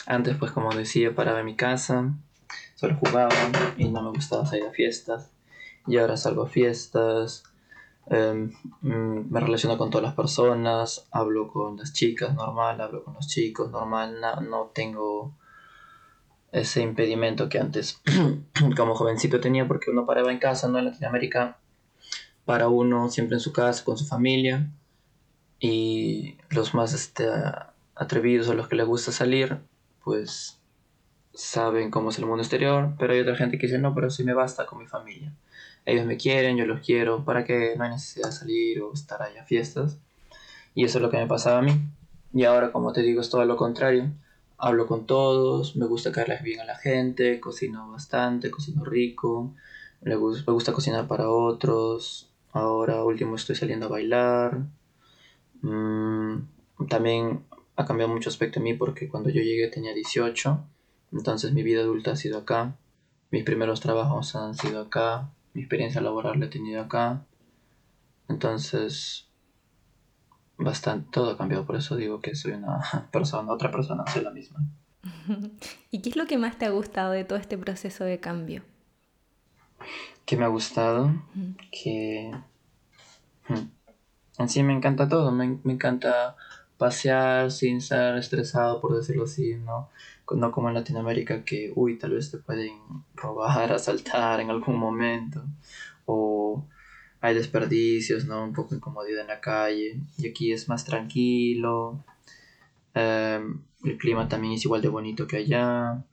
S2: antes, pues como decía, paraba en mi casa, solo jugaba y no me gustaba salir a fiestas. Y ahora salgo a fiestas, em, mm, me relaciono con todas las personas, hablo con las chicas normal, hablo con los chicos normal, no, tengo ese impedimento que antes como jovencito tenía porque uno paraba en casa, ¿no? En Latinoamérica, para uno siempre en su casa, con su familia. Y los más este, atrevidos o los que les gusta salir pues saben cómo es el mundo exterior, pero hay otra gente que dice, no, pero sí me basta con mi familia. Ellos me quieren, yo los quiero, para que no hay necesidad de salir o estar allá a fiestas. Y eso es lo que me pasaba a mí. Y ahora, como te digo, es todo lo contrario. Hablo con todos, me gusta caerles bien a la gente, cocino bastante, cocino rico, me gusta, me gusta cocinar para otros. Ahora último estoy saliendo a bailar. Mm, también ha cambiado mucho aspecto en mí porque cuando yo llegué tenía 18, entonces mi vida adulta ha sido acá, mis primeros trabajos han sido acá, mi experiencia laboral la he tenido acá, entonces bastante, todo ha cambiado, por eso digo que soy una persona, otra persona, soy la misma.
S1: ¿Y qué es lo que más te ha gustado de todo este proceso de cambio?
S2: ¿Qué me ha gustado? Que hmm, en sí me encanta todo, me, me, encanta pasear sin estar estresado, por decirlo así, ¿no? No como en Latinoamérica que, uy, tal vez te pueden robar, asaltar en algún momento, o hay desperdicios, ¿no? Un poco incomodidad en la calle. Y aquí es más tranquilo. Em, el clima también es igual de bonito que allá.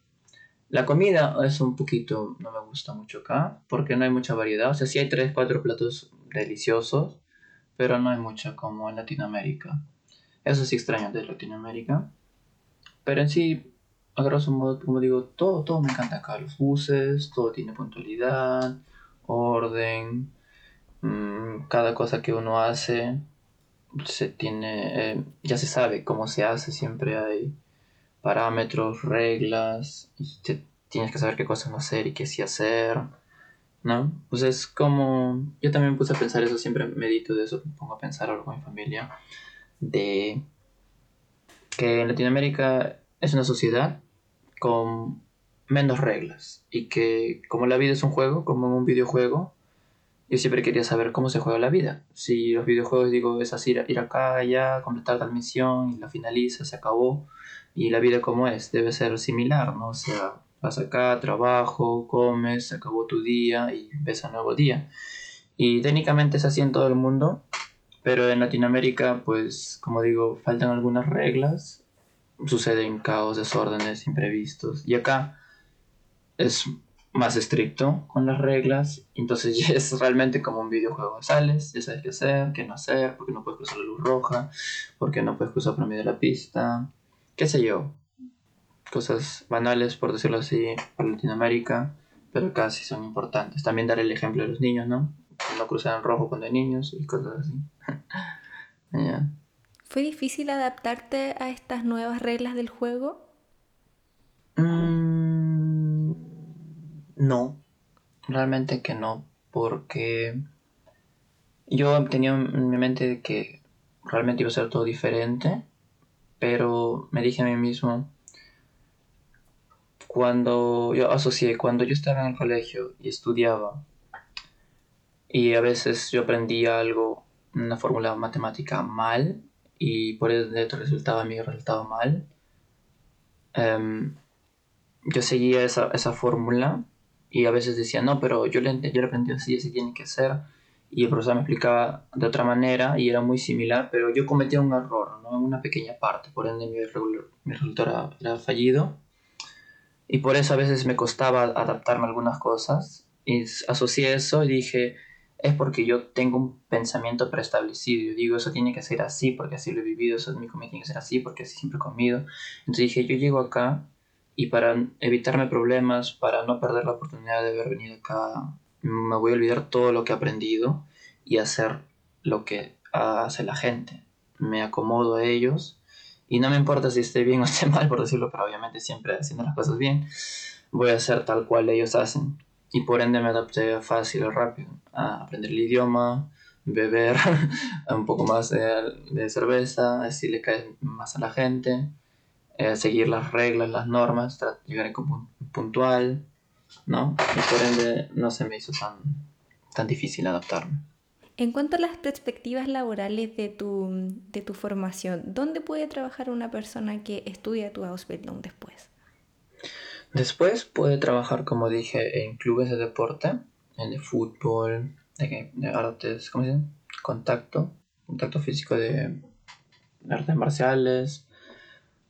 S2: La comida es un poquito, no me gusta mucho acá, porque no hay mucha variedad. O sea, sí hay 3, 4 platos deliciosos, pero no hay mucha como en Latinoamérica. Eso sí extraño de Latinoamérica. Pero en sí, a grosso modo, como digo, todo, todo me encanta acá. Los buses, todo tiene puntualidad, orden. Mm, cada cosa que uno hace se tiene eh, ya se sabe cómo se hace siempre hay parámetros reglas y tienes que saber qué cosas no hacer y qué sí hacer no pues es como yo también puse a pensar eso siempre medito de eso pongo a pensar algo con mi familia de que en Latinoamérica es una sociedad con menos reglas y que como la vida es un juego como en un videojuego yo siempre quería saber cómo se juega la vida. Si los videojuegos, digo, es así, ir acá, allá, completar la misión y la finaliza, se acabó. Y la vida como es, debe ser similar, ¿no? O sea, vas acá, trabajo, comes, se acabó tu día y ves un nuevo día. Y técnicamente es así en todo el mundo, pero en Latinoamérica, pues, como digo, faltan algunas reglas, suceden caos, desórdenes, imprevistos. Y acá es más estricto con las reglas, entonces ya es realmente como un videojuego. Sales, ya sabes qué hacer, qué no hacer, porque no puedes cruzar la luz roja, porque no puedes cruzar por medio de la pista, qué sé yo. Cosas banales, por decirlo así, para Latinoamérica, pero casi son importantes. También dar el ejemplo de los niños, ¿no? No cruzar en rojo cuando hay niños y cosas así.
S1: ¿Fue difícil adaptarte a estas nuevas reglas del juego?
S2: Mmm no, realmente que no, porque yo tenía en mi mente que realmente iba a ser todo diferente, pero me dije a mí mismo, cuando yo asocié, cuando yo estaba en el colegio y estudiaba, y a veces yo aprendía algo, una fórmula matemática mal, y por eso resultaba mi resultado mal, em, yo seguía esa, esa fórmula y a veces decía, no, pero yo le, yo aprendí así, así tiene que ser. Y el profesor me explicaba de otra manera y era muy similar, pero yo cometía un error, ¿no? En una pequeña parte, por ende mi, mi resultado era, fallido. Y por eso a veces me costaba adaptarme a algunas cosas. Y asocié eso y dije, es porque yo tengo un pensamiento preestablecido. Yo digo, eso tiene que ser así porque así lo he vivido, eso mi comida tiene que ser así porque así siempre he comido. Entonces dije, yo llego acá y para evitarme problemas, para no perder la oportunidad de haber venido acá, me voy a olvidar todo lo que he aprendido y hacer lo que hace la gente. Me acomodo a ellos y no me importa si esté bien o esté mal, por decirlo, pero obviamente siempre haciendo las cosas bien, voy a hacer tal cual ellos hacen. Y por ende me adapté fácil o rápido a aprender el idioma, beber un poco más de, de cerveza, así le cae más a la gente eh, seguir las reglas, las normas, llegar puntual, ¿no? Y por ende no se me hizo tan, tan difícil adaptarme.
S1: En cuanto a las perspectivas laborales de tu, de tu formación, ¿dónde puede trabajar una persona que estudia tu Ausbildung después?
S2: Después puede trabajar, como dije, en clubes de deporte, en de fútbol, de, de artes, ¿cómo se dice? Contacto, contacto físico de artes marciales,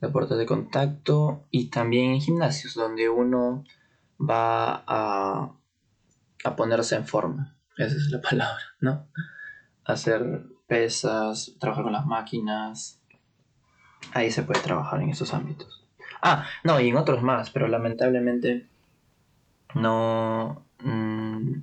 S2: deportes de contacto y también en gimnasios donde uno va a, a ponerse en forma. Esa es la palabra, ¿no? Hacer pesas, trabajar con las máquinas. Ahí se puede trabajar en esos ámbitos. Ah, no, y en otros más, pero lamentablemente no, mm,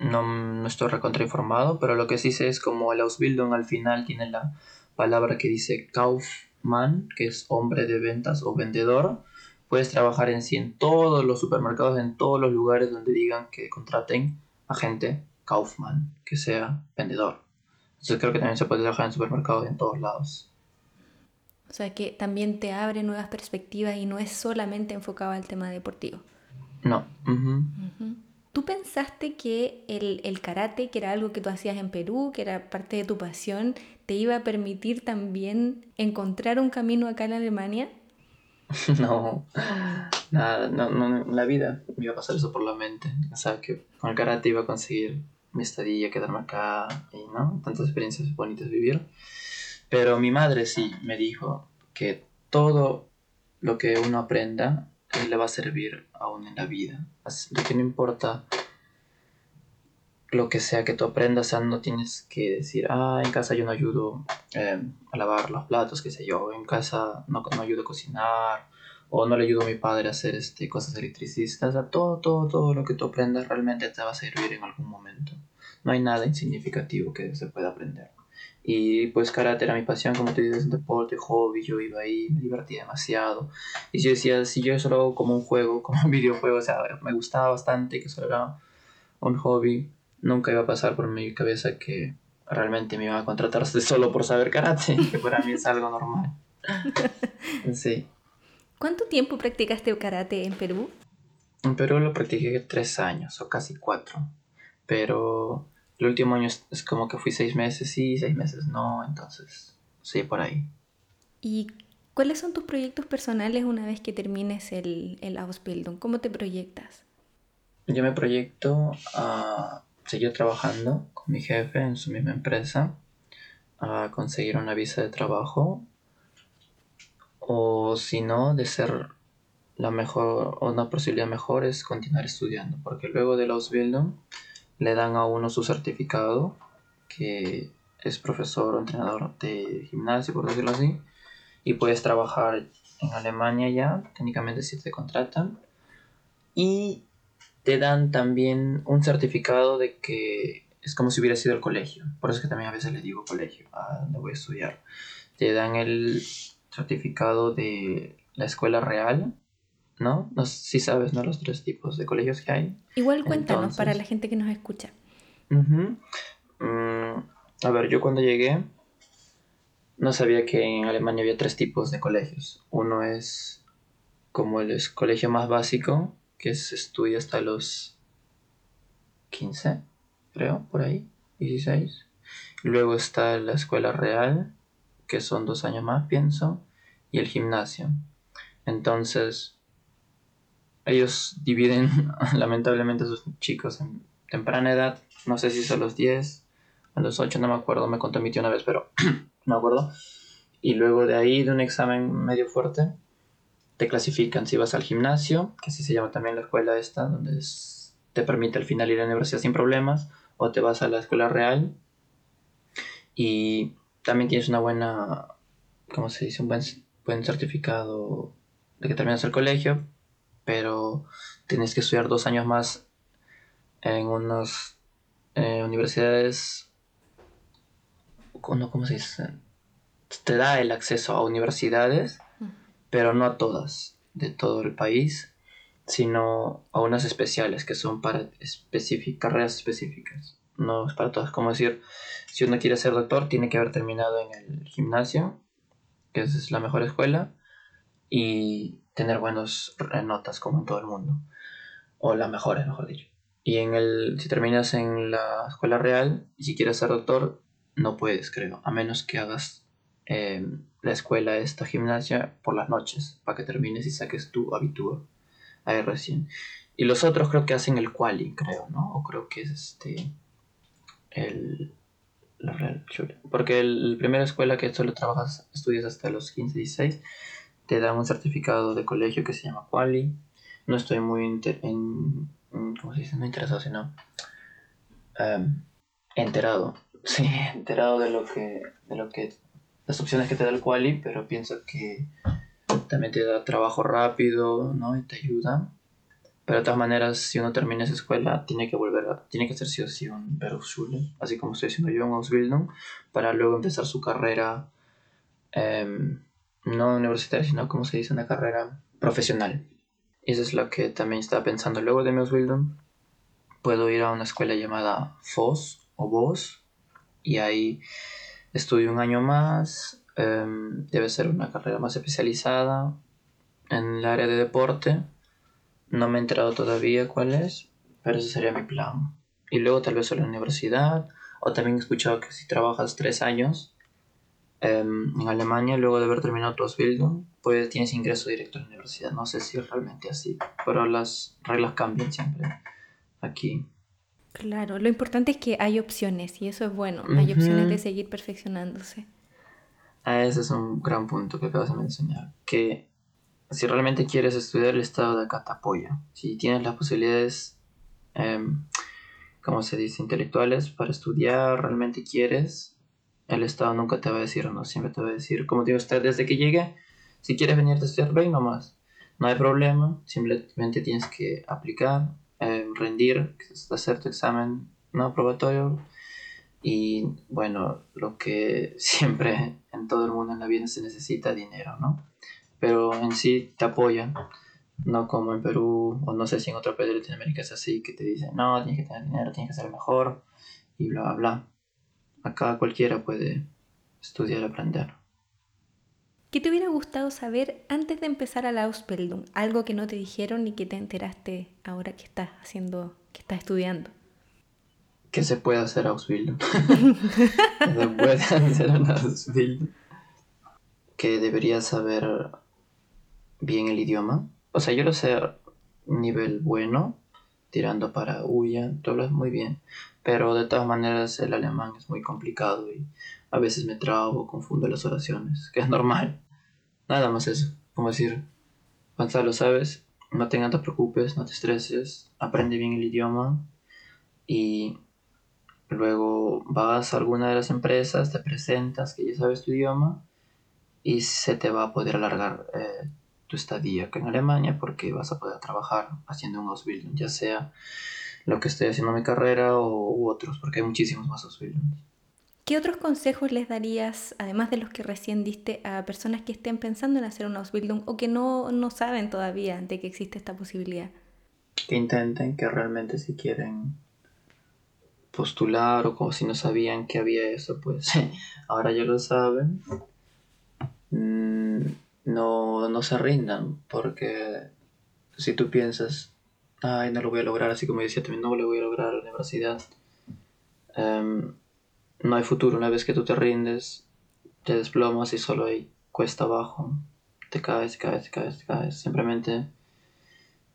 S2: no, no estoy recontrainformado, pero lo que sí sé es como el Ausbildung al final tiene la palabra que dice Kauf man, que es hombre de ventas o vendedor, puedes trabajar en sí en todos los supermercados, en todos los lugares donde digan que contraten a gente Kaufman, que sea vendedor. Entonces creo que también se puede trabajar en supermercados en todos lados.
S1: O sea que también te abre nuevas perspectivas y no es solamente enfocado al tema deportivo.
S2: No.
S1: ¿Tú pensaste que el, el, karate, que era algo que tú hacías en Perú, que era parte de tu pasión, te iba a permitir también encontrar un camino acá en Alemania?
S2: No, nada, no, no, la vida me iba a pasar eso por la mente. O sea, que con el karate iba a conseguir mi estadía, quedarme acá y no, tantas experiencias bonitas vivir. Pero mi madre sí me dijo que todo lo que uno aprenda le va a servir aún en la vida. Así que no importa lo que sea que tú aprendas, no tienes que decir, ah, en casa yo no ayudo eh, a lavar los platos, qué sé yo, en casa no, no ayudo a cocinar, o no le ayudo a mi padre a hacer este, cosas electricistas. Todo, todo, todo lo que tú aprendas realmente te va a servir en algún momento. No hay nada insignificativo que se pueda aprender. Y pues karate era mi pasión, como te dices, deporte, hobby, yo iba ahí, me divertía demasiado. Y yo decía, si yo eso lo hago como un juego, como un videojuego, o sea, me gustaba bastante que solo era un hobby, nunca iba a pasar por mi cabeza que realmente me iba a contratar solo por saber karate, que para mí es algo normal. Sí.
S1: ¿Cuánto tiempo practicaste karate en Perú?
S2: En Perú lo practiqué tres años o casi cuatro, pero el último año es, como que fui seis meses sí, seis meses no, entonces sí, por ahí.
S1: ¿Y cuáles son tus proyectos personales una vez que termines el, el Ausbildung? ¿Cómo te proyectas?
S2: Yo me proyecto a seguir trabajando con mi jefe en su misma empresa, a conseguir una visa de trabajo, o si no, de ser la mejor, una posibilidad mejor es continuar estudiando, porque luego de la Ausbildung le dan a uno su certificado, que es profesor o entrenador de gimnasio, por decirlo así, y puedes trabajar en Alemania ya, técnicamente si te contratan, y te dan también un certificado de que es como si hubiera sido el colegio, por eso es que también a veces le digo colegio, a donde voy a estudiar, te dan el certificado de la escuela real, ¿no? No si sabes, ¿no? Los tres tipos de colegios que hay.
S1: Igual cuéntanos para la gente que nos escucha.
S2: Mm, a ver, yo cuando llegué no sabía que en Alemania había tres tipos de colegios. Uno es como el colegio más básico, que se estudia hasta los 15, creo, por ahí, 16. Luego está la escuela real, que son dos años más, pienso, y el gimnasio. Entonces, ellos dividen lamentablemente a sus chicos en temprana edad, no sé si es a los 10, a los 8, no me acuerdo, me contó mi tío una vez, pero no me acuerdo. Y luego de ahí, de un examen medio fuerte, te clasifican si vas al gimnasio, que así se llama también la escuela esta, donde te permite al final ir a la universidad sin problemas, o te vas a la escuela real y también tienes una buena, ¿cómo se dice? Un buen, buen certificado de que terminas el colegio, pero tienes que estudiar dos años más en unas eh, universidades, ¿cómo se dice? Te da el acceso a universidades, pero no a todas de todo el país, sino a unas especiales que son para carreras específicas. No es para todas. Como decir, si uno quiere ser doctor, tiene que haber terminado en el gimnasio, que es la mejor escuela, y tener buenas notas como en todo el mundo. O las mejores, mejor dicho. Y en el, si terminas en la escuela real y si quieres ser doctor, no puedes, creo, a menos que hagas em, la escuela, esta gimnasia, por las noches, para que termines y saques tu habitúa ahí recién. Y los otros creo que hacen el quali, creo, ¿no? O creo que es este. El. La real, Porque el, la primera escuela que solo trabajas, estudias hasta los 15, 16 te dan un certificado de colegio que se llama Quali. No estoy muy en, ¿cómo se dice? No interesado, sino em, enterado. Sí, enterado de lo que, de lo que, las opciones que te da el Quali, pero pienso que también te da trabajo rápido, ¿no? Y te ayuda. Pero de todas maneras, si uno termina esa escuela, tiene que volver a, tiene que hacer sí o sí un Berufsschule, así como estoy haciendo yo en Ausbildung, para luego empezar su carrera eh, no universitaria, sino como se dice, una carrera profesional. Eso es lo que también estaba pensando. Luego de mi Puedo ir a una escuela llamada FOS o VOS y ahí estudio un año más. Em, debe ser una carrera más especializada en el área de deporte. No me he enterado todavía cuál es, pero ese sería mi plan. Y luego tal vez a la universidad, o también he escuchado que si trabajas tres años em, en Alemania, luego de haber terminado tu Ausbildung, pues tienes ingreso directo a la universidad. No sé si es realmente así, pero las reglas cambian siempre aquí.
S1: Claro, lo importante es que hay opciones y eso es bueno, hay opciones de seguir perfeccionándose.
S2: Ah, ese es un gran punto que acabas de mencionar, que si realmente quieres estudiar el estado de acá te apoya. Si tienes las posibilidades, eh, como se dice, intelectuales para estudiar, realmente quieres, el estado nunca te va a decir no, siempre te va a decir, como digo usted, desde que llegue, si quieres venir a estudiar, ven nomás. No hay problema, simplemente tienes que aplicar, eh, rendir, hacer tu examen no probatorio. Y bueno, lo que siempre en todo el mundo en la vida se necesita dinero, ¿no? pero en sí te apoyan, no como en Perú o no sé si en otro país de Latinoamérica es así, que te dicen, no, tienes que tener dinero, tienes que ser mejor y bla, bla, bla. Acá cualquiera puede estudiar aprender.
S1: ¿Qué te hubiera gustado saber antes de empezar a la Ausbildung? Algo que no te dijeron y que te enteraste ahora que estás haciendo, que estás estudiando.
S2: Que se puede hacer Ausbildung. se puede hacer una Ausbildung. Que deberías saber bien el idioma. O sea, yo lo sé a nivel bueno, tirando para huya, tú hablas muy bien. Pero de todas maneras el alemán es muy complicado y a veces me trabo, confundo las oraciones, que es normal. Nada más eso, como decir, Gonzalo, ¿sabes? No te, no te preocupes, no te estreses, aprende bien el idioma y luego vas a alguna de las empresas, te presentas que ya sabes tu idioma y se te va a poder alargar eh, tu estadía acá en Alemania porque vas a poder trabajar haciendo un Ausbildung, ya sea lo que estoy haciendo en mi carrera o, u otros, porque hay muchísimos más Ausbildung.
S1: ¿Qué otros consejos les darías, además de los que recién diste, a personas que estén pensando en hacer un Ausbildung o que no, no saben todavía de que existe esta posibilidad?
S2: Que intenten, que realmente si quieren postular o como si no sabían que había eso, pues ahora ya lo saben. Mm, no, no se rindan, porque si tú piensas, ay, no lo voy a lograr, así como decía también, no lo voy a lograr la universidad, em, no hay futuro. Una vez que tú te rindes, te desplomas y solo hay cuesta abajo, te caes, te caes, te caes, te caes. Simplemente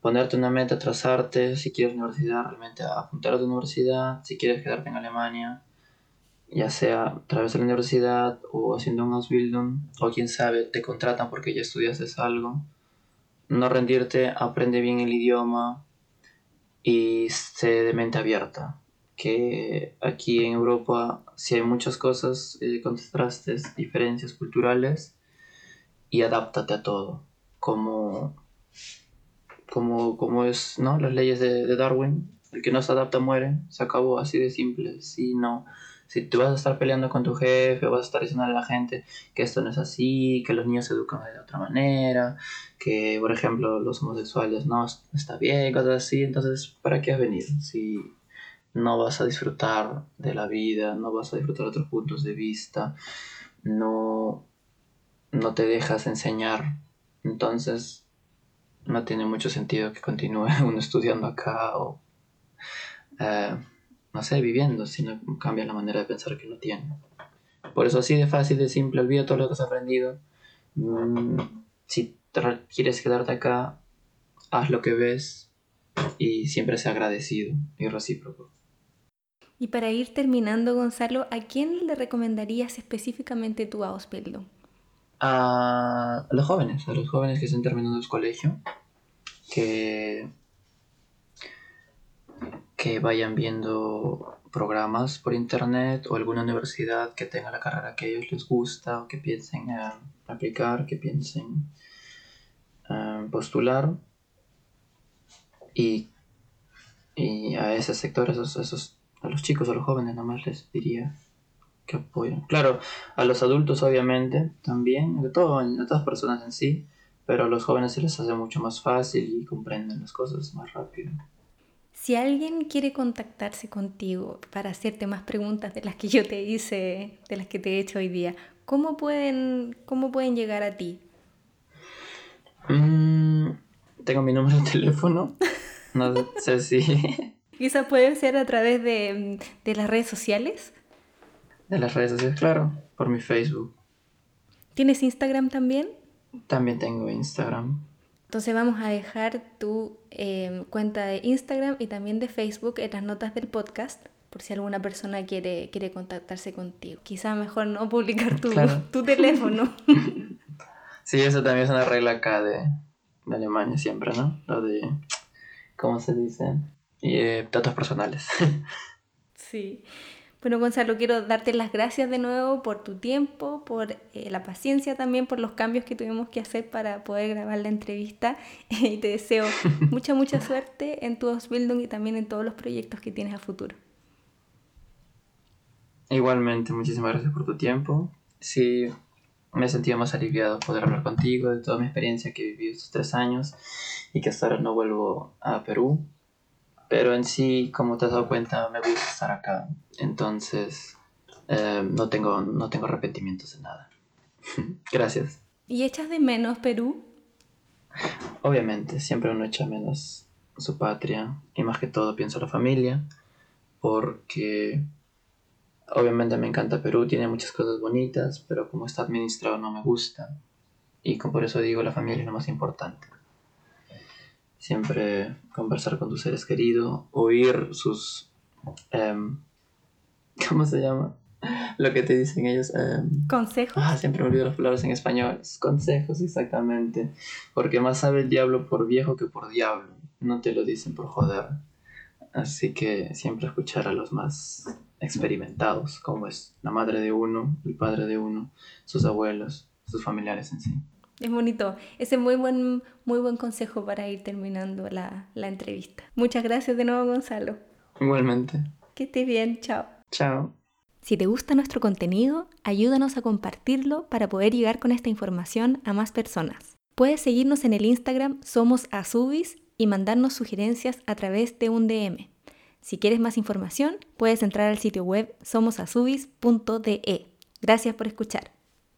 S2: ponerte una meta, trazarte, si quieres universidad, realmente apuntar a tu universidad, si quieres quedarte en Alemania ya sea a través de la universidad o haciendo un Ausbildung, o quién sabe, te contratan porque ya estudiaste algo. No rendirte, aprende bien el idioma y sé de mente abierta. Que aquí en Europa sí hay muchas cosas, eh, contrastes, diferencias culturales y adáptate a todo. Como, como, como es, ¿no? Las leyes de, de Darwin, el que no se adapta muere, se acabó así de simple. Si no si tú vas a estar peleando con tu jefe vas a estar diciendo a la gente que esto no es así, que los niños se educan de otra manera, que por ejemplo los homosexuales no está bien, cosas así, entonces ¿para qué has venido? Si no vas a disfrutar de la vida, no vas a disfrutar otros puntos de vista, no, no te dejas enseñar, entonces no tiene mucho sentido que continúe uno estudiando acá o... Eh, no sé, viviendo, sino cambia la manera de pensar que lo tiene. Por eso así de fácil, de simple, olvida todo lo que has aprendido. Mm, si quieres quedarte acá, haz lo que ves y siempre sea agradecido y recíproco.
S1: Y para ir terminando, Gonzalo, ¿a quién le recomendarías específicamente tu Ausbildung?
S2: A los jóvenes, a los jóvenes que están terminando el colegio, que que vayan viendo programas por internet o alguna universidad que tenga la carrera que a ellos les gusta o que piensen aplicar, que piensen postular y, a ese sector, esos, esos, a los chicos, a los jóvenes, nada más les diría que apoyen. Claro, a los adultos obviamente también, a todas personas en sí, pero a los jóvenes se les hace mucho más fácil y comprenden las cosas más rápido.
S1: Si alguien quiere contactarse contigo para hacerte más preguntas de las que yo te hice, de las que te he hecho hoy día, ¿cómo pueden, cómo pueden llegar a ti?
S2: Mm, tengo mi número de teléfono. No sé si.
S1: Quizás puede ser a través de, de las redes sociales.
S2: De las redes sociales, claro, por mi Facebook.
S1: ¿Tienes Instagram también?
S2: También tengo Instagram.
S1: Entonces vamos a dejar tu em, cuenta de Instagram y también de Facebook en las notas del podcast por si alguna persona quiere, quiere contactarse contigo. Quizá mejor no publicar tu, tu teléfono.
S2: sí, eso también es una regla acá de, de Alemania siempre, ¿no? Lo de, ¿cómo se dice? Y, eh, datos personales.
S1: sí. Bueno, Gonzalo, quiero darte las gracias de nuevo por tu tiempo, por eh, la paciencia también, por los cambios que tuvimos que hacer para poder grabar la entrevista. y te deseo mucha, mucha suerte en tu Ausbildung y también en todos los proyectos que tienes a futuro.
S2: Igualmente, muchísimas gracias por tu tiempo. Sí, me he sentido más aliviado poder hablar contigo de toda mi experiencia que he vivido estos tres años y que hasta ahora no vuelvo a Perú pero en sí, como te has dado cuenta, me gusta estar acá. Entonces, eh, no, tengo, no tengo arrepentimientos de nada. Gracias.
S1: ¿Y echas de menos Perú?
S2: Obviamente, siempre uno echa menos su patria. Y más que todo pienso en la familia. Porque obviamente me encanta Perú, tiene muchas cosas bonitas, pero como está administrado no me gusta. Y por eso digo, la familia es lo más importante siempre conversar con tus seres queridos, oír sus... Em, ¿Cómo se llama? Lo que te dicen ellos. Em,
S1: ¿Consejos?
S2: Ah, siempre me olvido las palabras en español. Consejos, exactamente. Porque más sabe el diablo por viejo que por diablo. No te lo dicen por joder. Así que siempre escuchar a los más experimentados, como es la madre de uno, el padre de uno, sus abuelos, sus familiares en sí.
S1: Es bonito. Ese es muy buen, muy buen consejo para ir terminando la, la entrevista. Muchas gracias de nuevo, Gonzalo.
S2: Igualmente.
S1: Que estés bien. Chao.
S2: Chao.
S1: Si te gusta nuestro contenido, ayúdanos a compartirlo para poder llegar con esta información a más personas. Puedes seguirnos en el Instagram Somos Azubis y mandarnos sugerencias a través de un DM. Si quieres más información, puedes entrar al sitio web somosazubis.de. Gracias por escuchar.